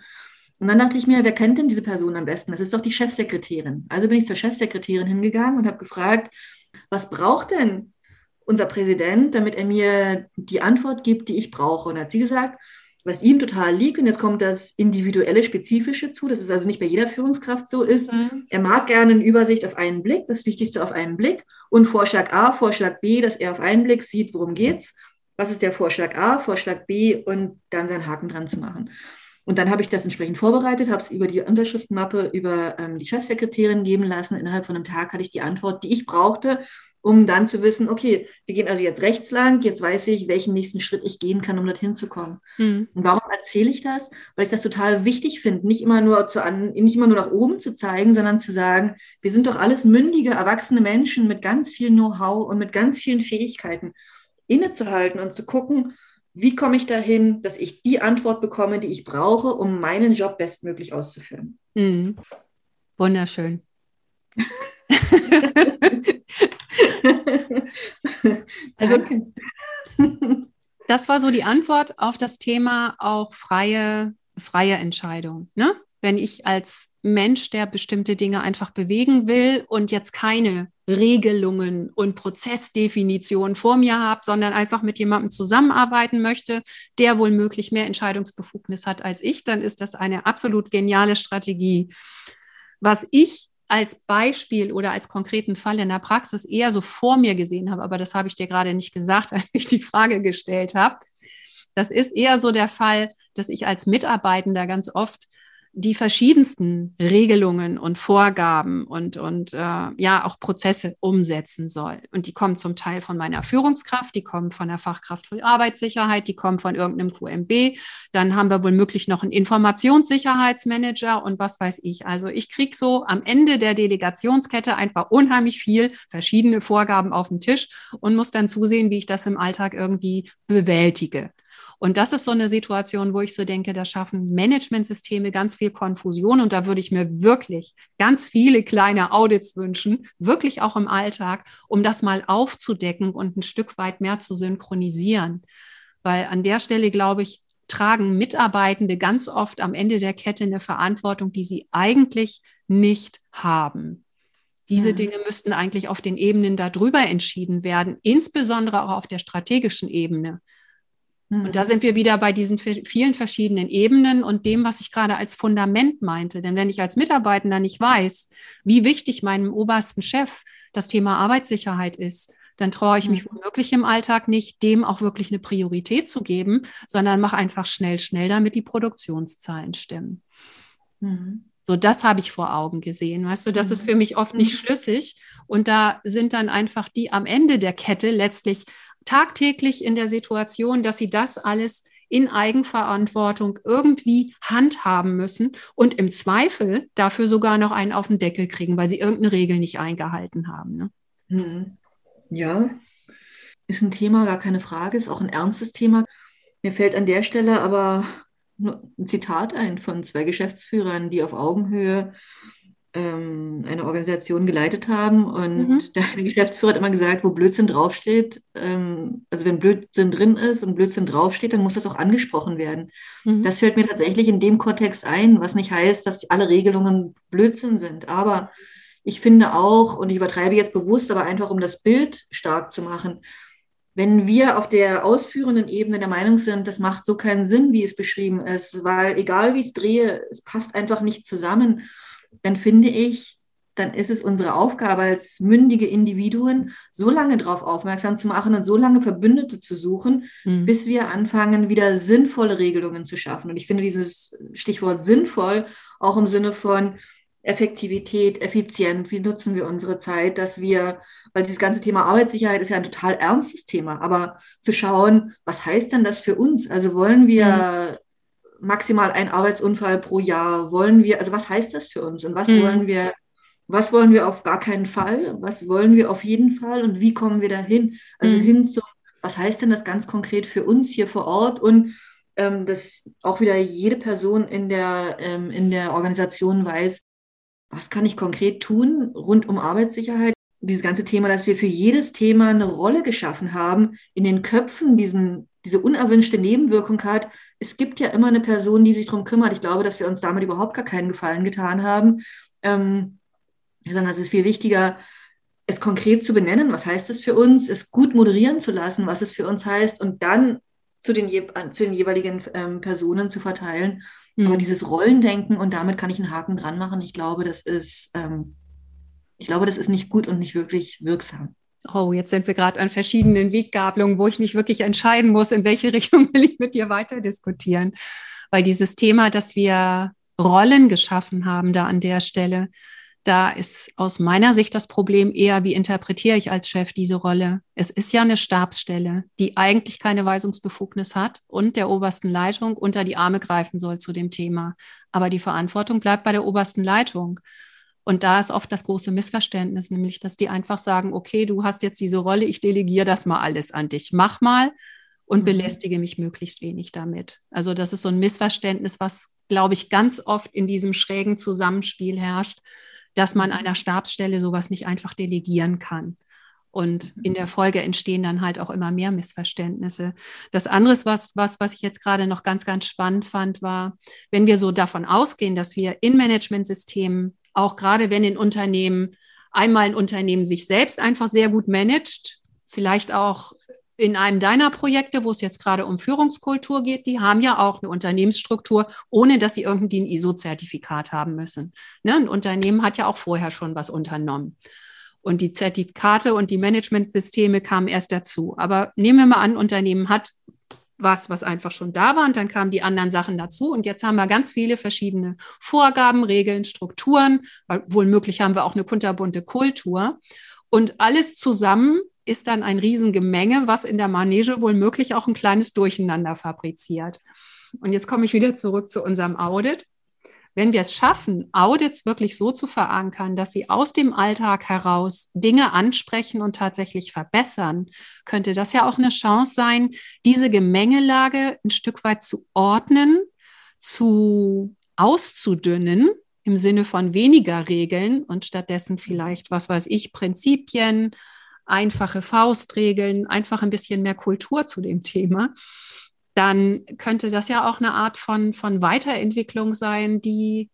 Und dann dachte ich mir, wer kennt denn diese Person am besten? Das ist doch die Chefsekretärin. Also bin ich zur Chefsekretärin hingegangen und habe gefragt, was braucht denn unser Präsident, damit er mir die Antwort gibt, die ich brauche? Und hat sie gesagt, was ihm total liegt, und jetzt kommt das individuelle, spezifische zu, das ist also nicht bei jeder Führungskraft so ist, mhm. er mag gerne eine Übersicht auf einen Blick, das Wichtigste auf einen Blick, und Vorschlag A, Vorschlag B, dass er auf einen Blick sieht, worum geht's, was ist der Vorschlag A, Vorschlag B, und dann seinen Haken dran zu machen. Und dann habe ich das entsprechend vorbereitet, habe es über die Unterschriftenmappe über ähm, die Chefsekretärin geben lassen. Innerhalb von einem Tag hatte ich die Antwort, die ich brauchte, um dann zu wissen, okay, wir gehen also jetzt rechts lang, jetzt weiß ich, welchen nächsten Schritt ich gehen kann, um dorthin zu kommen. Mhm. Und warum erzähle ich das? Weil ich das total wichtig finde, nicht immer nur zu an, nicht immer nur nach oben zu zeigen, sondern zu sagen, wir sind doch alles mündige, erwachsene Menschen mit ganz viel Know-how und mit ganz vielen Fähigkeiten innezuhalten und zu gucken, wie komme ich dahin, dass ich die Antwort bekomme, die ich brauche, um meinen Job bestmöglich auszuführen. Mhm. Wunderschön. also, das war so die Antwort auf das Thema auch freie, freie Entscheidung. Ne? Wenn ich als Mensch, der bestimmte Dinge einfach bewegen will und jetzt keine Regelungen und Prozessdefinitionen vor mir habe, sondern einfach mit jemandem zusammenarbeiten möchte, der wohl möglich mehr Entscheidungsbefugnis hat als ich, dann ist das eine absolut geniale Strategie. Was ich als Beispiel oder als konkreten Fall in der Praxis eher so vor mir gesehen habe, aber das habe ich dir gerade nicht gesagt, als ich die Frage gestellt habe. Das ist eher so der Fall, dass ich als Mitarbeitender ganz oft die verschiedensten Regelungen und Vorgaben und, und äh, ja auch Prozesse umsetzen soll. Und die kommen zum Teil von meiner Führungskraft, die kommen von der Fachkraft für Arbeitssicherheit, die kommen von irgendeinem QMB. Dann haben wir wohl möglich noch einen Informationssicherheitsmanager und was weiß ich. Also ich kriege so am Ende der Delegationskette einfach unheimlich viel verschiedene Vorgaben auf den Tisch und muss dann zusehen, wie ich das im Alltag irgendwie bewältige. Und das ist so eine Situation, wo ich so denke, da schaffen Managementsysteme ganz viel Konfusion. Und da würde ich mir wirklich ganz viele kleine Audits wünschen, wirklich auch im Alltag, um das mal aufzudecken und ein Stück weit mehr zu synchronisieren. Weil an der Stelle, glaube ich, tragen Mitarbeitende ganz oft am Ende der Kette eine Verantwortung, die sie eigentlich nicht haben. Diese mhm. Dinge müssten eigentlich auf den Ebenen darüber entschieden werden, insbesondere auch auf der strategischen Ebene. Und da mhm. sind wir wieder bei diesen vielen verschiedenen Ebenen und dem, was ich gerade als Fundament meinte. Denn wenn ich als Mitarbeitender nicht weiß, wie wichtig meinem obersten Chef das Thema Arbeitssicherheit ist, dann traue ich mich mhm. womöglich im Alltag nicht, dem auch wirklich eine Priorität zu geben, sondern mache einfach schnell, schnell, damit die Produktionszahlen stimmen. Mhm. So, das habe ich vor Augen gesehen. Weißt du, das ist für mich oft nicht schlüssig. Und da sind dann einfach die am Ende der Kette letztlich tagtäglich in der Situation, dass sie das alles in Eigenverantwortung irgendwie handhaben müssen und im Zweifel dafür sogar noch einen auf den Deckel kriegen, weil sie irgendeine Regel nicht eingehalten haben. Ne? Mhm. Ja, ist ein Thema, gar keine Frage, ist auch ein ernstes Thema. Mir fällt an der Stelle aber ein Zitat ein von zwei Geschäftsführern, die auf Augenhöhe ähm, eine Organisation geleitet haben. Und mhm. der Geschäftsführer hat immer gesagt, wo Blödsinn draufsteht, ähm, also wenn Blödsinn drin ist und Blödsinn draufsteht, dann muss das auch angesprochen werden. Mhm. Das fällt mir tatsächlich in dem Kontext ein, was nicht heißt, dass alle Regelungen Blödsinn sind. Aber ich finde auch, und ich übertreibe jetzt bewusst, aber einfach um das Bild stark zu machen, wenn wir auf der ausführenden Ebene der Meinung sind, das macht so keinen Sinn, wie es beschrieben ist, weil egal wie ich es drehe, es passt einfach nicht zusammen dann finde ich, dann ist es unsere Aufgabe als mündige Individuen, so lange darauf aufmerksam zu machen und so lange Verbündete zu suchen, mhm. bis wir anfangen, wieder sinnvolle Regelungen zu schaffen. Und ich finde dieses Stichwort sinnvoll auch im Sinne von, Effektivität, effizient, wie nutzen wir unsere Zeit, dass wir, weil dieses ganze Thema Arbeitssicherheit ist ja ein total ernstes Thema, aber zu schauen, was heißt denn das für uns? Also wollen wir mhm. Maximal einen Arbeitsunfall pro Jahr? Wollen wir, also was heißt das für uns? Und was mhm. wollen wir, was wollen wir auf gar keinen Fall? Was wollen wir auf jeden Fall? Und wie kommen wir dahin? Also mhm. hin zu, was heißt denn das ganz konkret für uns hier vor Ort? Und ähm, dass auch wieder jede Person in der, ähm, in der Organisation weiß, was kann ich konkret tun rund um Arbeitssicherheit? Dieses ganze Thema, dass wir für jedes Thema eine Rolle geschaffen haben, in den Köpfen diesen, diese unerwünschte Nebenwirkung hat. Es gibt ja immer eine Person, die sich darum kümmert. Ich glaube, dass wir uns damit überhaupt gar keinen Gefallen getan haben. Ähm, sondern es ist viel wichtiger, es konkret zu benennen, was heißt es für uns, es gut moderieren zu lassen, was es für uns heißt und dann zu den, zu den jeweiligen ähm, Personen zu verteilen Mhm. Aber dieses Rollendenken und damit kann ich einen Haken dran machen, ich glaube, das ist, ähm, ich glaube, das ist nicht gut und nicht wirklich wirksam. Oh, jetzt sind wir gerade an verschiedenen Weggabelungen, wo ich mich wirklich entscheiden muss, in welche Richtung will ich mit dir weiter diskutieren. Weil dieses Thema, dass wir Rollen geschaffen haben da an der Stelle, da ist aus meiner Sicht das Problem eher, wie interpretiere ich als Chef diese Rolle? Es ist ja eine Stabsstelle, die eigentlich keine Weisungsbefugnis hat und der obersten Leitung unter die Arme greifen soll zu dem Thema. Aber die Verantwortung bleibt bei der obersten Leitung. Und da ist oft das große Missverständnis, nämlich, dass die einfach sagen, okay, du hast jetzt diese Rolle, ich delegiere das mal alles an dich. Mach mal und mhm. belästige mich möglichst wenig damit. Also das ist so ein Missverständnis, was, glaube ich, ganz oft in diesem schrägen Zusammenspiel herrscht dass man mhm. einer Stabsstelle sowas nicht einfach delegieren kann. Und in der Folge entstehen dann halt auch immer mehr Missverständnisse. Das andere, was, was, was ich jetzt gerade noch ganz, ganz spannend fand, war, wenn wir so davon ausgehen, dass wir in Managementsystemen, auch gerade wenn in Unternehmen einmal ein Unternehmen sich selbst einfach sehr gut managt, vielleicht auch in einem deiner Projekte, wo es jetzt gerade um Führungskultur geht, die haben ja auch eine Unternehmensstruktur, ohne dass sie irgendwie ein ISO-Zertifikat haben müssen. Ne? Ein Unternehmen hat ja auch vorher schon was unternommen. Und die Zertifikate und die Managementsysteme kamen erst dazu. Aber nehmen wir mal an, ein Unternehmen hat was, was einfach schon da war und dann kamen die anderen Sachen dazu. Und jetzt haben wir ganz viele verschiedene Vorgaben, Regeln, Strukturen. Weil wohl möglich haben wir auch eine kunterbunte Kultur. Und alles zusammen ist dann ein Riesengemenge, was in der Manege wohl möglich auch ein kleines Durcheinander fabriziert. Und jetzt komme ich wieder zurück zu unserem Audit. Wenn wir es schaffen, Audits wirklich so zu verankern, dass sie aus dem Alltag heraus Dinge ansprechen und tatsächlich verbessern, könnte das ja auch eine Chance sein, diese Gemengelage ein Stück weit zu ordnen, zu auszudünnen im Sinne von weniger Regeln und stattdessen vielleicht, was weiß ich, Prinzipien, einfache Faustregeln, einfach ein bisschen mehr Kultur zu dem Thema, dann könnte das ja auch eine Art von, von Weiterentwicklung sein, die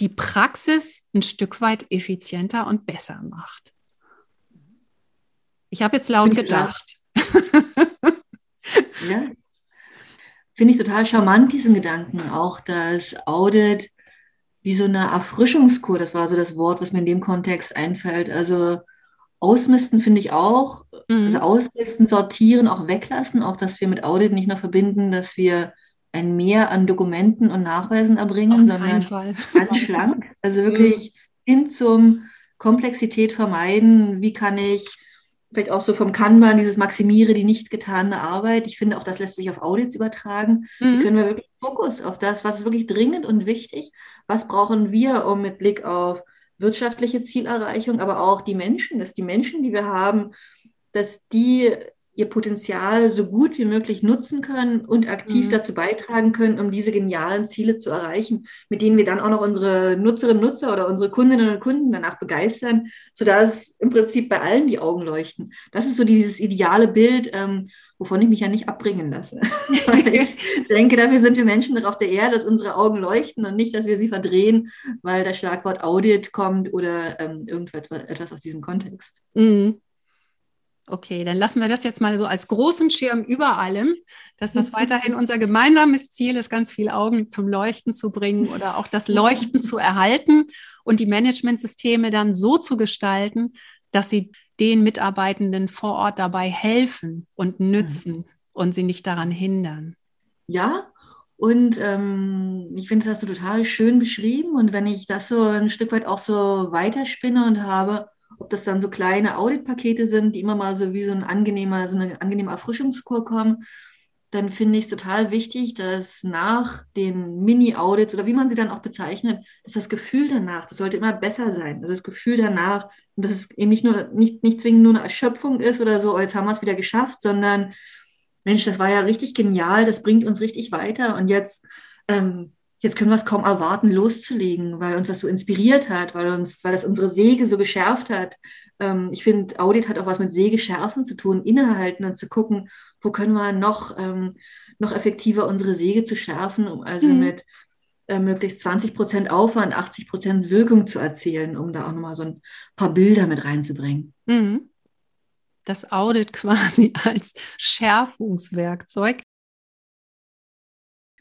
die Praxis ein Stück weit effizienter und besser macht. Ich habe jetzt laut Finde gedacht. ja. Finde ich total charmant, diesen Gedanken. Auch das Audit wie so eine Erfrischungskur, das war so das Wort, was mir in dem Kontext einfällt. Also Ausmisten finde ich auch. Mhm. Also ausmisten, sortieren, auch weglassen. Auch, dass wir mit Audit nicht nur verbinden, dass wir ein Mehr an Dokumenten und Nachweisen erbringen, sondern ganz schlank. Also wirklich mhm. hin zum Komplexität vermeiden. Wie kann ich vielleicht auch so vom Kanban dieses Maximiere die nicht getane Arbeit. Ich finde auch, das lässt sich auf Audits übertragen. Mhm. Wie können wir wirklich Fokus auf das, was ist wirklich dringend und wichtig? Was brauchen wir, um mit Blick auf wirtschaftliche Zielerreichung, aber auch die Menschen, dass die Menschen, die wir haben, dass die ihr Potenzial so gut wie möglich nutzen können und aktiv mhm. dazu beitragen können, um diese genialen Ziele zu erreichen, mit denen wir dann auch noch unsere Nutzerinnen und Nutzer oder unsere Kundinnen und Kunden danach begeistern, sodass im Prinzip bei allen die Augen leuchten. Das ist so dieses ideale Bild, ähm, wovon ich mich ja nicht abbringen lasse. ich denke, dafür sind wir Menschen noch auf der Erde, dass unsere Augen leuchten und nicht, dass wir sie verdrehen, weil das Schlagwort Audit kommt oder ähm, irgendetwas aus diesem Kontext. Mhm. Okay, dann lassen wir das jetzt mal so als großen Schirm über allem, dass das weiterhin unser gemeinsames Ziel ist, ganz viele Augen zum Leuchten zu bringen oder auch das Leuchten zu erhalten und die Managementsysteme dann so zu gestalten, dass sie den Mitarbeitenden vor Ort dabei helfen und nützen mhm. und sie nicht daran hindern. Ja, Und ähm, ich finde, das hast du total schön beschrieben. Und wenn ich das so ein Stück weit auch so weiterspinne und habe, ob das dann so kleine Auditpakete sind, die immer mal so wie so ein angenehmer, so eine angenehme Erfrischungskur kommen, dann finde ich es total wichtig, dass nach den Mini-Audits oder wie man sie dann auch bezeichnet, dass das Gefühl danach, das sollte immer besser sein. Also das Gefühl danach, dass es eben nicht nur, nicht, nicht zwingend nur eine Erschöpfung ist oder so, oh, jetzt haben wir es wieder geschafft, sondern Mensch, das war ja richtig genial, das bringt uns richtig weiter und jetzt, ähm, jetzt können wir es kaum erwarten, loszulegen, weil uns das so inspiriert hat, weil uns, weil das unsere Säge so geschärft hat. Ähm, ich finde, Audit hat auch was mit Säge schärfen zu tun, innehalten und zu gucken, wo können wir noch, ähm, noch effektiver unsere Säge zu schärfen, um also mhm. mit äh, möglichst 20 Prozent Aufwand, 80 Prozent Wirkung zu erzielen, um da auch nochmal so ein paar Bilder mit reinzubringen. Mhm das Audit quasi als Schärfungswerkzeug.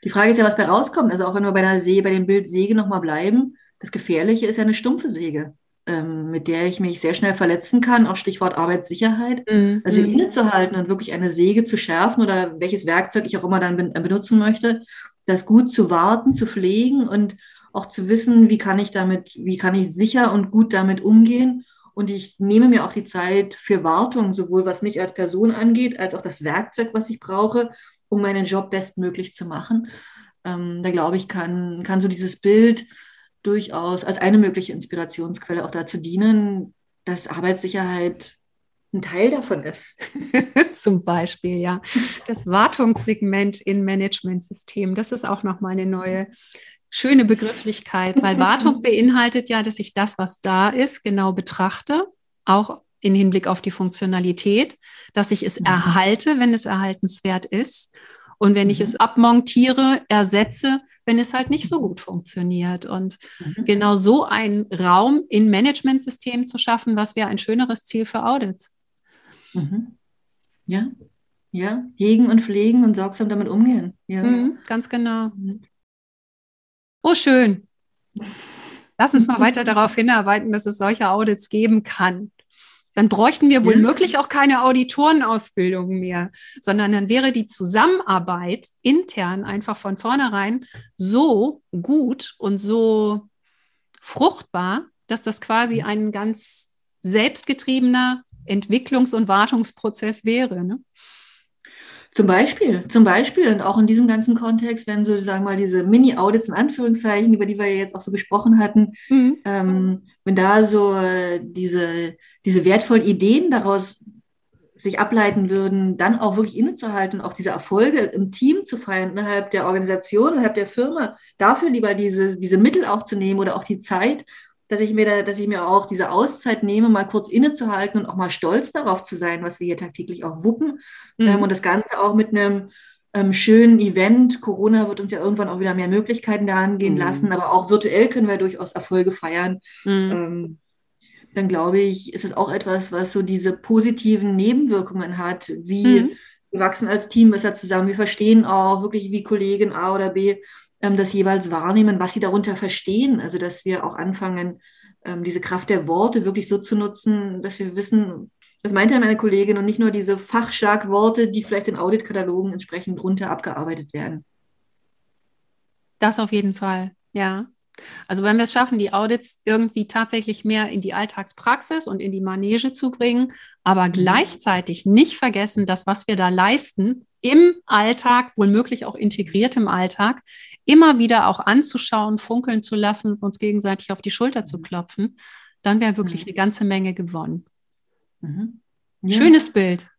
Die Frage ist ja, was bei rauskommt. Also auch wenn wir bei der Säge, bei dem Bild Säge nochmal bleiben, das Gefährliche ist ja eine stumpfe Säge, ähm, mit der ich mich sehr schnell verletzen kann, auch Stichwort Arbeitssicherheit. Mhm. Also mhm. innezuhalten und wirklich eine Säge zu schärfen oder welches Werkzeug ich auch immer dann benutzen möchte, das gut zu warten, zu pflegen und auch zu wissen, wie kann ich damit, wie kann ich sicher und gut damit umgehen und ich nehme mir auch die Zeit für Wartung, sowohl was mich als Person angeht, als auch das Werkzeug, was ich brauche, um meinen Job bestmöglich zu machen. Ähm, da glaube ich, kann, kann so dieses Bild durchaus als eine mögliche Inspirationsquelle auch dazu dienen, dass Arbeitssicherheit ein Teil davon ist. Zum Beispiel, ja. Das Wartungssegment in Managementsystemen, das ist auch nochmal eine neue schöne Begrifflichkeit, weil Wartung beinhaltet ja, dass ich das, was da ist, genau betrachte, auch in Hinblick auf die Funktionalität, dass ich es mhm. erhalte, wenn es erhaltenswert ist und wenn ich mhm. es abmontiere, ersetze, wenn es halt nicht so gut funktioniert. Und mhm. genau so einen Raum in Managementsystemen zu schaffen, was wäre ein schöneres Ziel für Audits. Mhm. Ja, ja, hegen und pflegen und sorgsam damit umgehen. Ja. Mhm, ganz genau. Mhm. Oh, schön. Lass uns mal weiter darauf hinarbeiten, dass es solche Audits geben kann. Dann bräuchten wir wohl möglich auch keine Auditorenausbildung mehr, sondern dann wäre die Zusammenarbeit intern einfach von vornherein so gut und so fruchtbar, dass das quasi ein ganz selbstgetriebener Entwicklungs- und Wartungsprozess wäre. Ne? Zum Beispiel, zum Beispiel und auch in diesem ganzen Kontext, wenn so, sagen wir mal, diese Mini-Audits in Anführungszeichen, über die wir jetzt auch so gesprochen hatten, mhm. ähm, wenn da so äh, diese, diese wertvollen Ideen daraus sich ableiten würden, dann auch wirklich innezuhalten, auch diese Erfolge im Team zu feiern, innerhalb der Organisation, innerhalb der Firma, dafür lieber diese, diese Mittel auch zu nehmen oder auch die Zeit dass ich mir da, dass ich mir auch diese Auszeit nehme, mal kurz innezuhalten und auch mal stolz darauf zu sein, was wir hier tagtäglich auch wuppen. Mhm. Ähm, und das Ganze auch mit einem ähm, schönen Event. Corona wird uns ja irgendwann auch wieder mehr Möglichkeiten da angehen mhm. lassen, aber auch virtuell können wir durchaus Erfolge feiern. Mhm. Ähm, dann glaube ich, ist es auch etwas, was so diese positiven Nebenwirkungen hat, wie mhm. wir wachsen als Team besser zusammen, wir verstehen auch wirklich, wie Kollegin A oder B das jeweils wahrnehmen, was sie darunter verstehen. Also dass wir auch anfangen, ähm, diese Kraft der Worte wirklich so zu nutzen, dass wir wissen, was meint denn meine Kollegin und nicht nur diese Fachschlagworte, die vielleicht in Auditkatalogen entsprechend runter abgearbeitet werden. Das auf jeden Fall, ja. Also wenn wir es schaffen, die Audits irgendwie tatsächlich mehr in die Alltagspraxis und in die Manege zu bringen, aber mhm. gleichzeitig nicht vergessen, dass was wir da leisten, im Alltag, womöglich auch integriert im Alltag, immer wieder auch anzuschauen, funkeln zu lassen und uns gegenseitig auf die Schulter zu mhm. klopfen, dann wäre wirklich mhm. eine ganze Menge gewonnen. Mhm. Ja. Schönes Bild.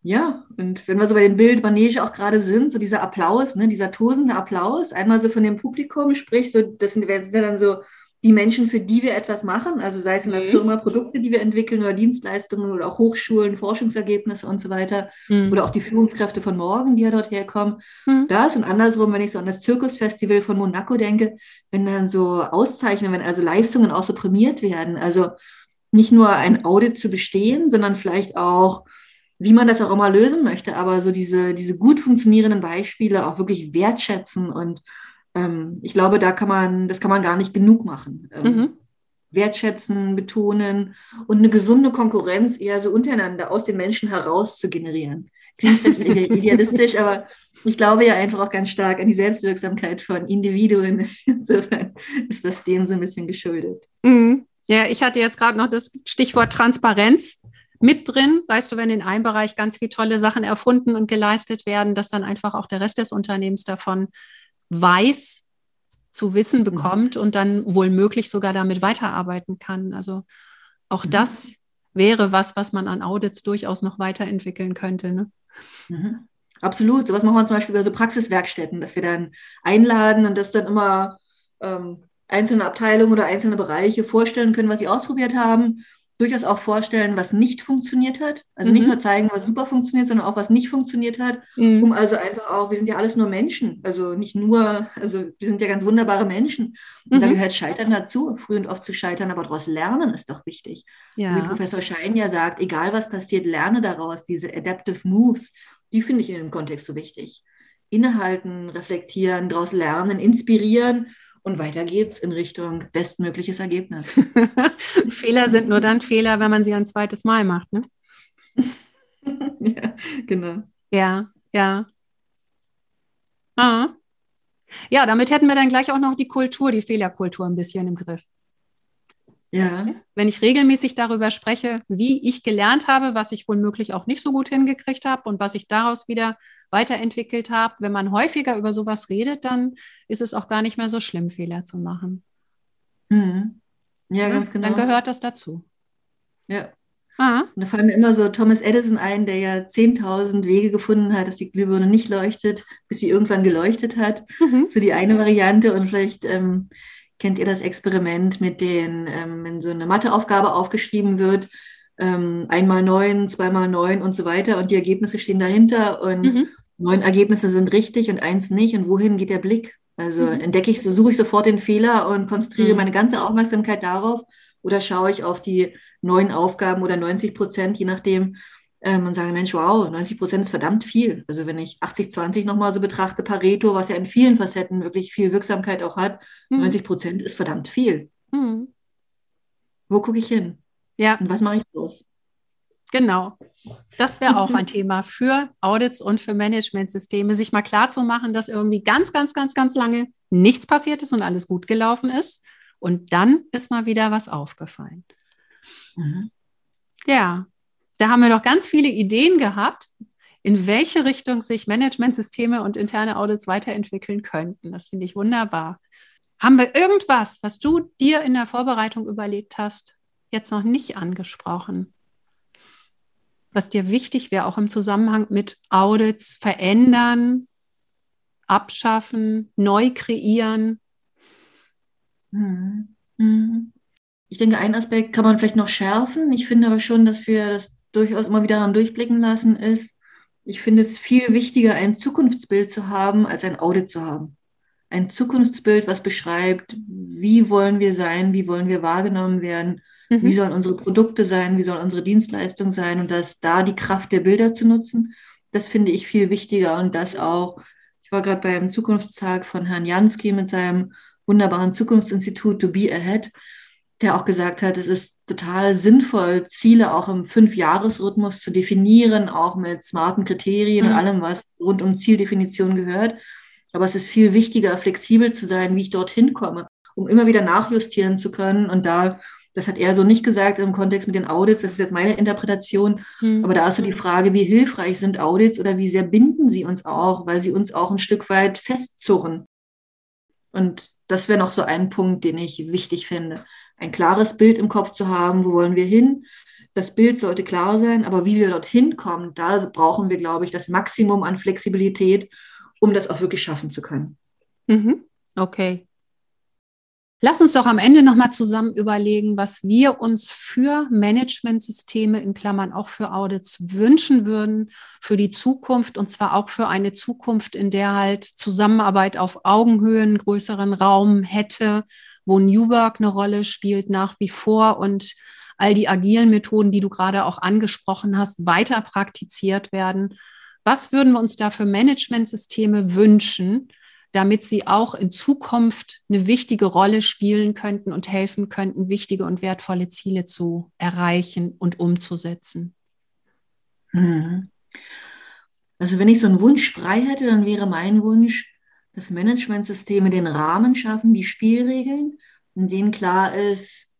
Ja, und wenn wir so bei dem Bild Manege auch gerade sind, so dieser Applaus, ne, dieser tosende Applaus, einmal so von dem Publikum, sprich, so, das sind, das sind ja dann so die Menschen, für die wir etwas machen, also sei es in der mhm. Firma Produkte, die wir entwickeln oder Dienstleistungen oder auch Hochschulen, Forschungsergebnisse und so weiter mhm. oder auch die Führungskräfte von morgen, die ja dort herkommen. Mhm. Das und andersrum, wenn ich so an das Zirkusfestival von Monaco denke, wenn dann so Auszeichnungen, wenn also Leistungen auch so prämiert werden, also nicht nur ein Audit zu bestehen, sondern vielleicht auch wie man das auch immer lösen möchte, aber so diese, diese gut funktionierenden Beispiele auch wirklich wertschätzen und ähm, ich glaube, da kann man, das kann man gar nicht genug machen. Ähm, mhm. wertschätzen, betonen und eine gesunde Konkurrenz eher so untereinander aus den Menschen heraus zu generieren. Klingt vielleicht idealistisch, aber ich glaube ja einfach auch ganz stark an die Selbstwirksamkeit von Individuen. Insofern ist das dem so ein bisschen geschuldet. Mhm. Ja, ich hatte jetzt gerade noch das Stichwort Transparenz mit drin. Weißt du, wenn in einem Bereich ganz viele tolle Sachen erfunden und geleistet werden, dass dann einfach auch der Rest des Unternehmens davon weiß, zu wissen mhm. bekommt mhm. und dann wohl möglich sogar damit weiterarbeiten kann. Also auch mhm. das wäre was, was man an Audits durchaus noch weiterentwickeln könnte. Ne? Mhm. Absolut. So was machen wir zum Beispiel bei so Praxiswerkstätten, dass wir dann einladen und das dann immer ähm, einzelne Abteilungen oder einzelne Bereiche vorstellen können, was sie ausprobiert haben. Durchaus auch vorstellen, was nicht funktioniert hat. Also mhm. nicht nur zeigen, was super funktioniert, sondern auch, was nicht funktioniert hat. Mhm. Um also einfach auch, wir sind ja alles nur Menschen. Also nicht nur, also wir sind ja ganz wunderbare Menschen. Und mhm. da gehört Scheitern dazu, früh und oft zu scheitern, aber daraus lernen ist doch wichtig. Ja. So wie Professor Schein ja sagt, egal was passiert, lerne daraus, diese Adaptive Moves die finde ich in dem Kontext so wichtig. Innehalten, reflektieren, daraus lernen, inspirieren und weiter geht's in Richtung bestmögliches Ergebnis. Fehler sind nur dann Fehler, wenn man sie ein zweites Mal macht, ne? ja, genau. Ja, ja. Ah. Ja, damit hätten wir dann gleich auch noch die Kultur, die Fehlerkultur ein bisschen im Griff. Ja. Wenn ich regelmäßig darüber spreche, wie ich gelernt habe, was ich womöglich auch nicht so gut hingekriegt habe und was ich daraus wieder weiterentwickelt habe, wenn man häufiger über sowas redet, dann ist es auch gar nicht mehr so schlimm, Fehler zu machen. Mhm. Ja, ja, ganz genau. Dann gehört das dazu. Ja. Ah. Und da fallen mir immer so Thomas Edison ein, der ja 10.000 Wege gefunden hat, dass die Glühbirne nicht leuchtet, bis sie irgendwann geleuchtet hat. Mhm. So die eine Variante und vielleicht ähm, Kennt ihr das Experiment mit den, ähm, wenn so eine Matheaufgabe aufgeschrieben wird, ähm, einmal neun, zweimal neun und so weiter und die Ergebnisse stehen dahinter und mhm. neun Ergebnisse sind richtig und eins nicht und wohin geht der Blick? Also mhm. entdecke ich, so suche ich sofort den Fehler und konzentriere mhm. meine ganze Aufmerksamkeit darauf oder schaue ich auf die neun Aufgaben oder 90 Prozent, je nachdem, ähm, und sage, Mensch, wow, 90 Prozent ist verdammt viel. Also wenn ich 80-20 nochmal so betrachte, Pareto, was ja in vielen Facetten wirklich viel Wirksamkeit auch hat, mhm. 90 Prozent ist verdammt viel. Mhm. Wo gucke ich hin? Ja. Und was mache ich los? Genau. Das wäre auch ein Thema für Audits und für Managementsysteme, sich mal klar zu machen, dass irgendwie ganz, ganz, ganz, ganz lange nichts passiert ist und alles gut gelaufen ist. Und dann ist mal wieder was aufgefallen. Mhm. Ja, da haben wir noch ganz viele Ideen gehabt, in welche Richtung sich Managementsysteme und interne Audits weiterentwickeln könnten. Das finde ich wunderbar. Haben wir irgendwas, was du dir in der Vorbereitung überlegt hast, jetzt noch nicht angesprochen? Was dir wichtig wäre, auch im Zusammenhang mit Audits verändern, abschaffen, neu kreieren? Mhm. Mhm. Ich denke, einen Aspekt kann man vielleicht noch schärfen. Ich finde aber schon, dass wir das durchaus immer wieder daran durchblicken lassen, ist, ich finde es viel wichtiger, ein Zukunftsbild zu haben, als ein Audit zu haben. Ein Zukunftsbild, was beschreibt, wie wollen wir sein, wie wollen wir wahrgenommen werden, mhm. wie sollen unsere Produkte sein, wie sollen unsere Dienstleistungen sein und dass da die Kraft der Bilder zu nutzen, das finde ich viel wichtiger und das auch, ich war gerade beim Zukunftstag von Herrn Jansky mit seinem wunderbaren Zukunftsinstitut To Be Ahead der auch gesagt hat, es ist total sinnvoll, Ziele auch im Fünfjahresrhythmus zu definieren, auch mit smarten Kriterien mhm. und allem, was rund um Zieldefinition gehört. Aber es ist viel wichtiger, flexibel zu sein, wie ich dorthin komme, um immer wieder nachjustieren zu können. Und da, das hat er so nicht gesagt im Kontext mit den Audits, das ist jetzt meine Interpretation. Mhm. Aber da ist so die Frage, wie hilfreich sind Audits oder wie sehr binden sie uns auch, weil sie uns auch ein Stück weit festzurren. Und das wäre noch so ein Punkt, den ich wichtig finde ein klares Bild im Kopf zu haben, wo wollen wir hin. Das Bild sollte klar sein, aber wie wir dorthin kommen, da brauchen wir, glaube ich, das Maximum an Flexibilität, um das auch wirklich schaffen zu können. Mhm. Okay. Lass uns doch am Ende nochmal zusammen überlegen, was wir uns für Managementsysteme in Klammern auch für Audits wünschen würden für die Zukunft und zwar auch für eine Zukunft, in der halt Zusammenarbeit auf Augenhöhe einen größeren Raum hätte, wo New Work eine Rolle spielt nach wie vor und all die agilen Methoden, die du gerade auch angesprochen hast, weiter praktiziert werden. Was würden wir uns da für Managementsysteme wünschen, damit sie auch in Zukunft eine wichtige Rolle spielen könnten und helfen könnten, wichtige und wertvolle Ziele zu erreichen und umzusetzen? Mhm. Also wenn ich so einen Wunsch frei hätte, dann wäre mein Wunsch, dass Managementsysteme den Rahmen schaffen, die Spielregeln, in denen klar ist,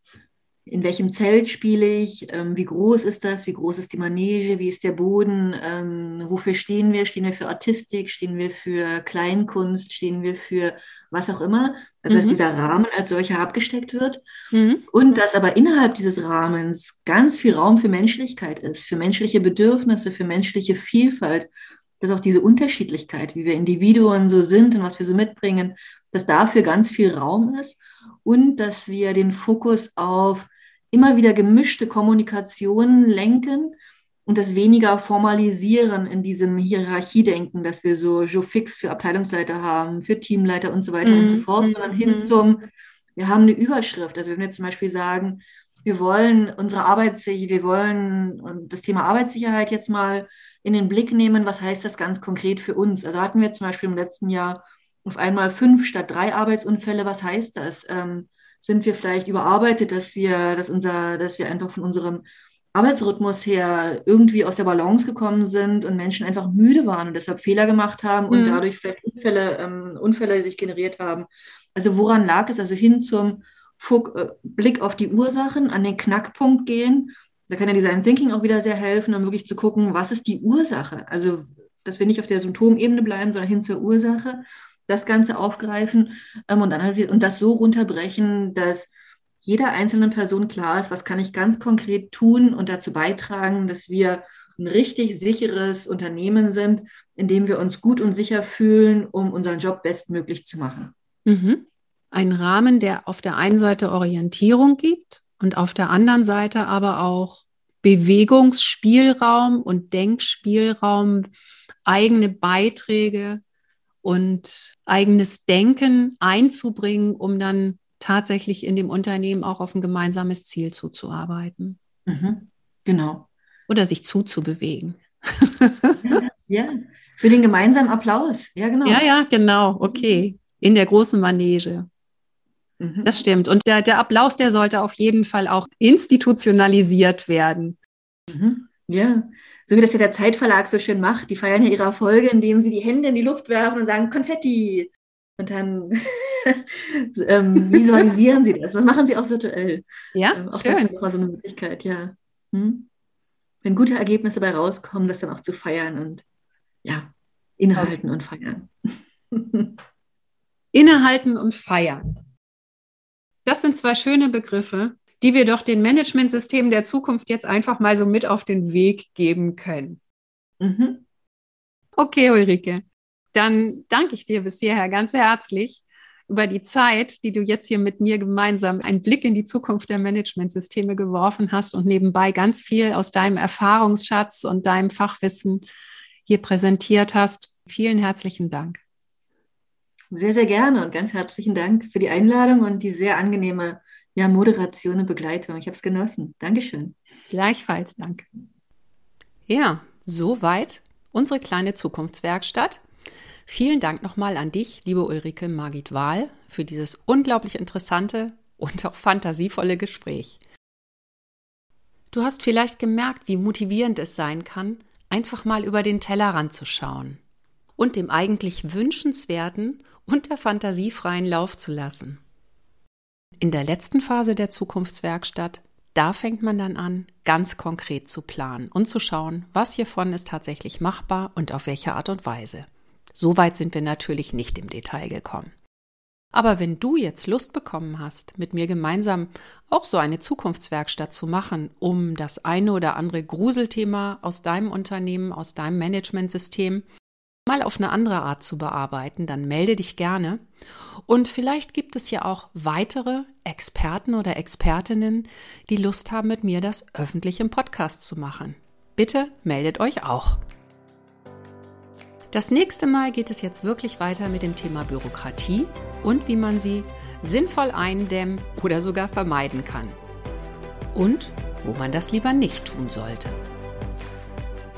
in welchem Zelt spiele ich, ähm, wie groß ist das, wie groß ist die Manege, wie ist der Boden, ähm, wofür stehen wir, stehen wir für Artistik, stehen wir für Kleinkunst, stehen wir für was auch immer. Also mhm. dass dieser Rahmen als solcher abgesteckt wird mhm. und dass aber innerhalb dieses Rahmens ganz viel Raum für Menschlichkeit ist, für menschliche Bedürfnisse, für menschliche Vielfalt, dass auch diese Unterschiedlichkeit, wie wir Individuen so sind und was wir so mitbringen, dass dafür ganz viel Raum ist und dass wir den Fokus auf immer wieder gemischte Kommunikation lenken und das weniger formalisieren in diesem Hierarchiedenken, dass wir so so fix für Abteilungsleiter haben, für Teamleiter und so weiter mm, und so mhm. fort, sondern hin mm. zum, wir haben eine Überschrift. Also wenn wir zum Beispiel sagen, wir wollen unsere Arbeitssicherheit, wir wollen das Thema Arbeitssicherheit jetzt mal in den Blick nehmen, was heißt das ganz konkret für uns? Also hatten wir zum Beispiel im letzten Jahr auf einmal fünf statt drei Arbeitsunfälle, was heißt das? Ähm, sind wir vielleicht überarbeitet, dass wir, dass unser, dass wir einfach von unserem Arbeitsrhythmus her irgendwie aus der Balance gekommen sind und Menschen einfach müde waren und deshalb Fehler gemacht haben und mhm. dadurch vielleicht Unfälle, ähm, Unfälle sich generiert haben. Also woran lag es? Also hin zum Fug, äh, Blick auf die Ursachen, an den Knackpunkt gehen. Da kann ja Design Thinking auch wieder sehr helfen, um wirklich zu gucken, was ist die Ursache? Also, dass wir nicht auf der Symptomebene bleiben, sondern hin zur Ursache das Ganze aufgreifen ähm, und dann halt und das so runterbrechen, dass jeder einzelnen Person klar ist, was kann ich ganz konkret tun und dazu beitragen, dass wir ein richtig sicheres Unternehmen sind, in dem wir uns gut und sicher fühlen, um unseren Job bestmöglich zu machen. Mhm. Ein Rahmen, der auf der einen Seite Orientierung gibt und auf der anderen Seite aber auch Bewegungsspielraum und Denkspielraum, eigene Beiträge und eigenes Denken einzubringen, um dann tatsächlich in dem Unternehmen auch auf ein gemeinsames Ziel zuzuarbeiten. Mhm. Genau. Oder sich zuzubewegen. ja, für den gemeinsamen Applaus. Ja, genau. Ja, ja, genau. Okay. In der großen Manege. Mhm. Das stimmt. Und der, der Applaus, der sollte auf jeden Fall auch institutionalisiert werden. Mhm. Ja, so wie das ja der Zeitverlag so schön macht. Die feiern ja ihre Erfolge, indem sie die Hände in die Luft werfen und sagen Konfetti. Und dann ähm, visualisieren sie das. Was machen sie auch virtuell? Ja, ähm, auch schön. Das ist immer so eine Möglichkeit, ja. Hm? Wenn gute Ergebnisse dabei rauskommen, das dann auch zu feiern und ja, innehalten okay. und feiern. innehalten und feiern. Das sind zwei schöne Begriffe, die wir doch den Managementsystemen der Zukunft jetzt einfach mal so mit auf den Weg geben können. Mhm. Okay, Ulrike, dann danke ich dir bis hierher ganz herzlich über die Zeit, die du jetzt hier mit mir gemeinsam einen Blick in die Zukunft der Managementsysteme geworfen hast und nebenbei ganz viel aus deinem Erfahrungsschatz und deinem Fachwissen hier präsentiert hast. Vielen herzlichen Dank. Sehr, sehr gerne und ganz herzlichen Dank für die Einladung und die sehr angenehme ja, Moderation und Begleitung. Ich habe es genossen. Dankeschön. Gleichfalls, danke. Ja, soweit unsere kleine Zukunftswerkstatt. Vielen Dank nochmal an dich, liebe Ulrike Margit Wahl, für dieses unglaublich interessante und auch fantasievolle Gespräch. Du hast vielleicht gemerkt, wie motivierend es sein kann, einfach mal über den Tellerrand zu schauen und dem eigentlich Wünschenswerten und der fantasiefreien Lauf zu lassen. In der letzten Phase der Zukunftswerkstatt, da fängt man dann an, ganz konkret zu planen und zu schauen, was hiervon ist tatsächlich machbar und auf welche Art und Weise. So weit sind wir natürlich nicht im Detail gekommen. Aber wenn du jetzt Lust bekommen hast, mit mir gemeinsam auch so eine Zukunftswerkstatt zu machen, um das eine oder andere Gruselthema aus deinem Unternehmen, aus deinem Managementsystem mal auf eine andere Art zu bearbeiten, dann melde dich gerne. Und vielleicht gibt es ja auch weitere Experten oder Expertinnen, die Lust haben, mit mir das öffentlich im Podcast zu machen. Bitte meldet euch auch. Das nächste Mal geht es jetzt wirklich weiter mit dem Thema Bürokratie und wie man sie sinnvoll eindämmen oder sogar vermeiden kann. Und wo man das lieber nicht tun sollte.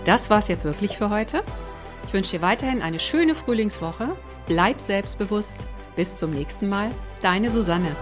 Das war's jetzt wirklich für heute. Ich wünsche dir weiterhin eine schöne Frühlingswoche bleib selbstbewusst. Bis zum nächsten Mal, deine Susanne.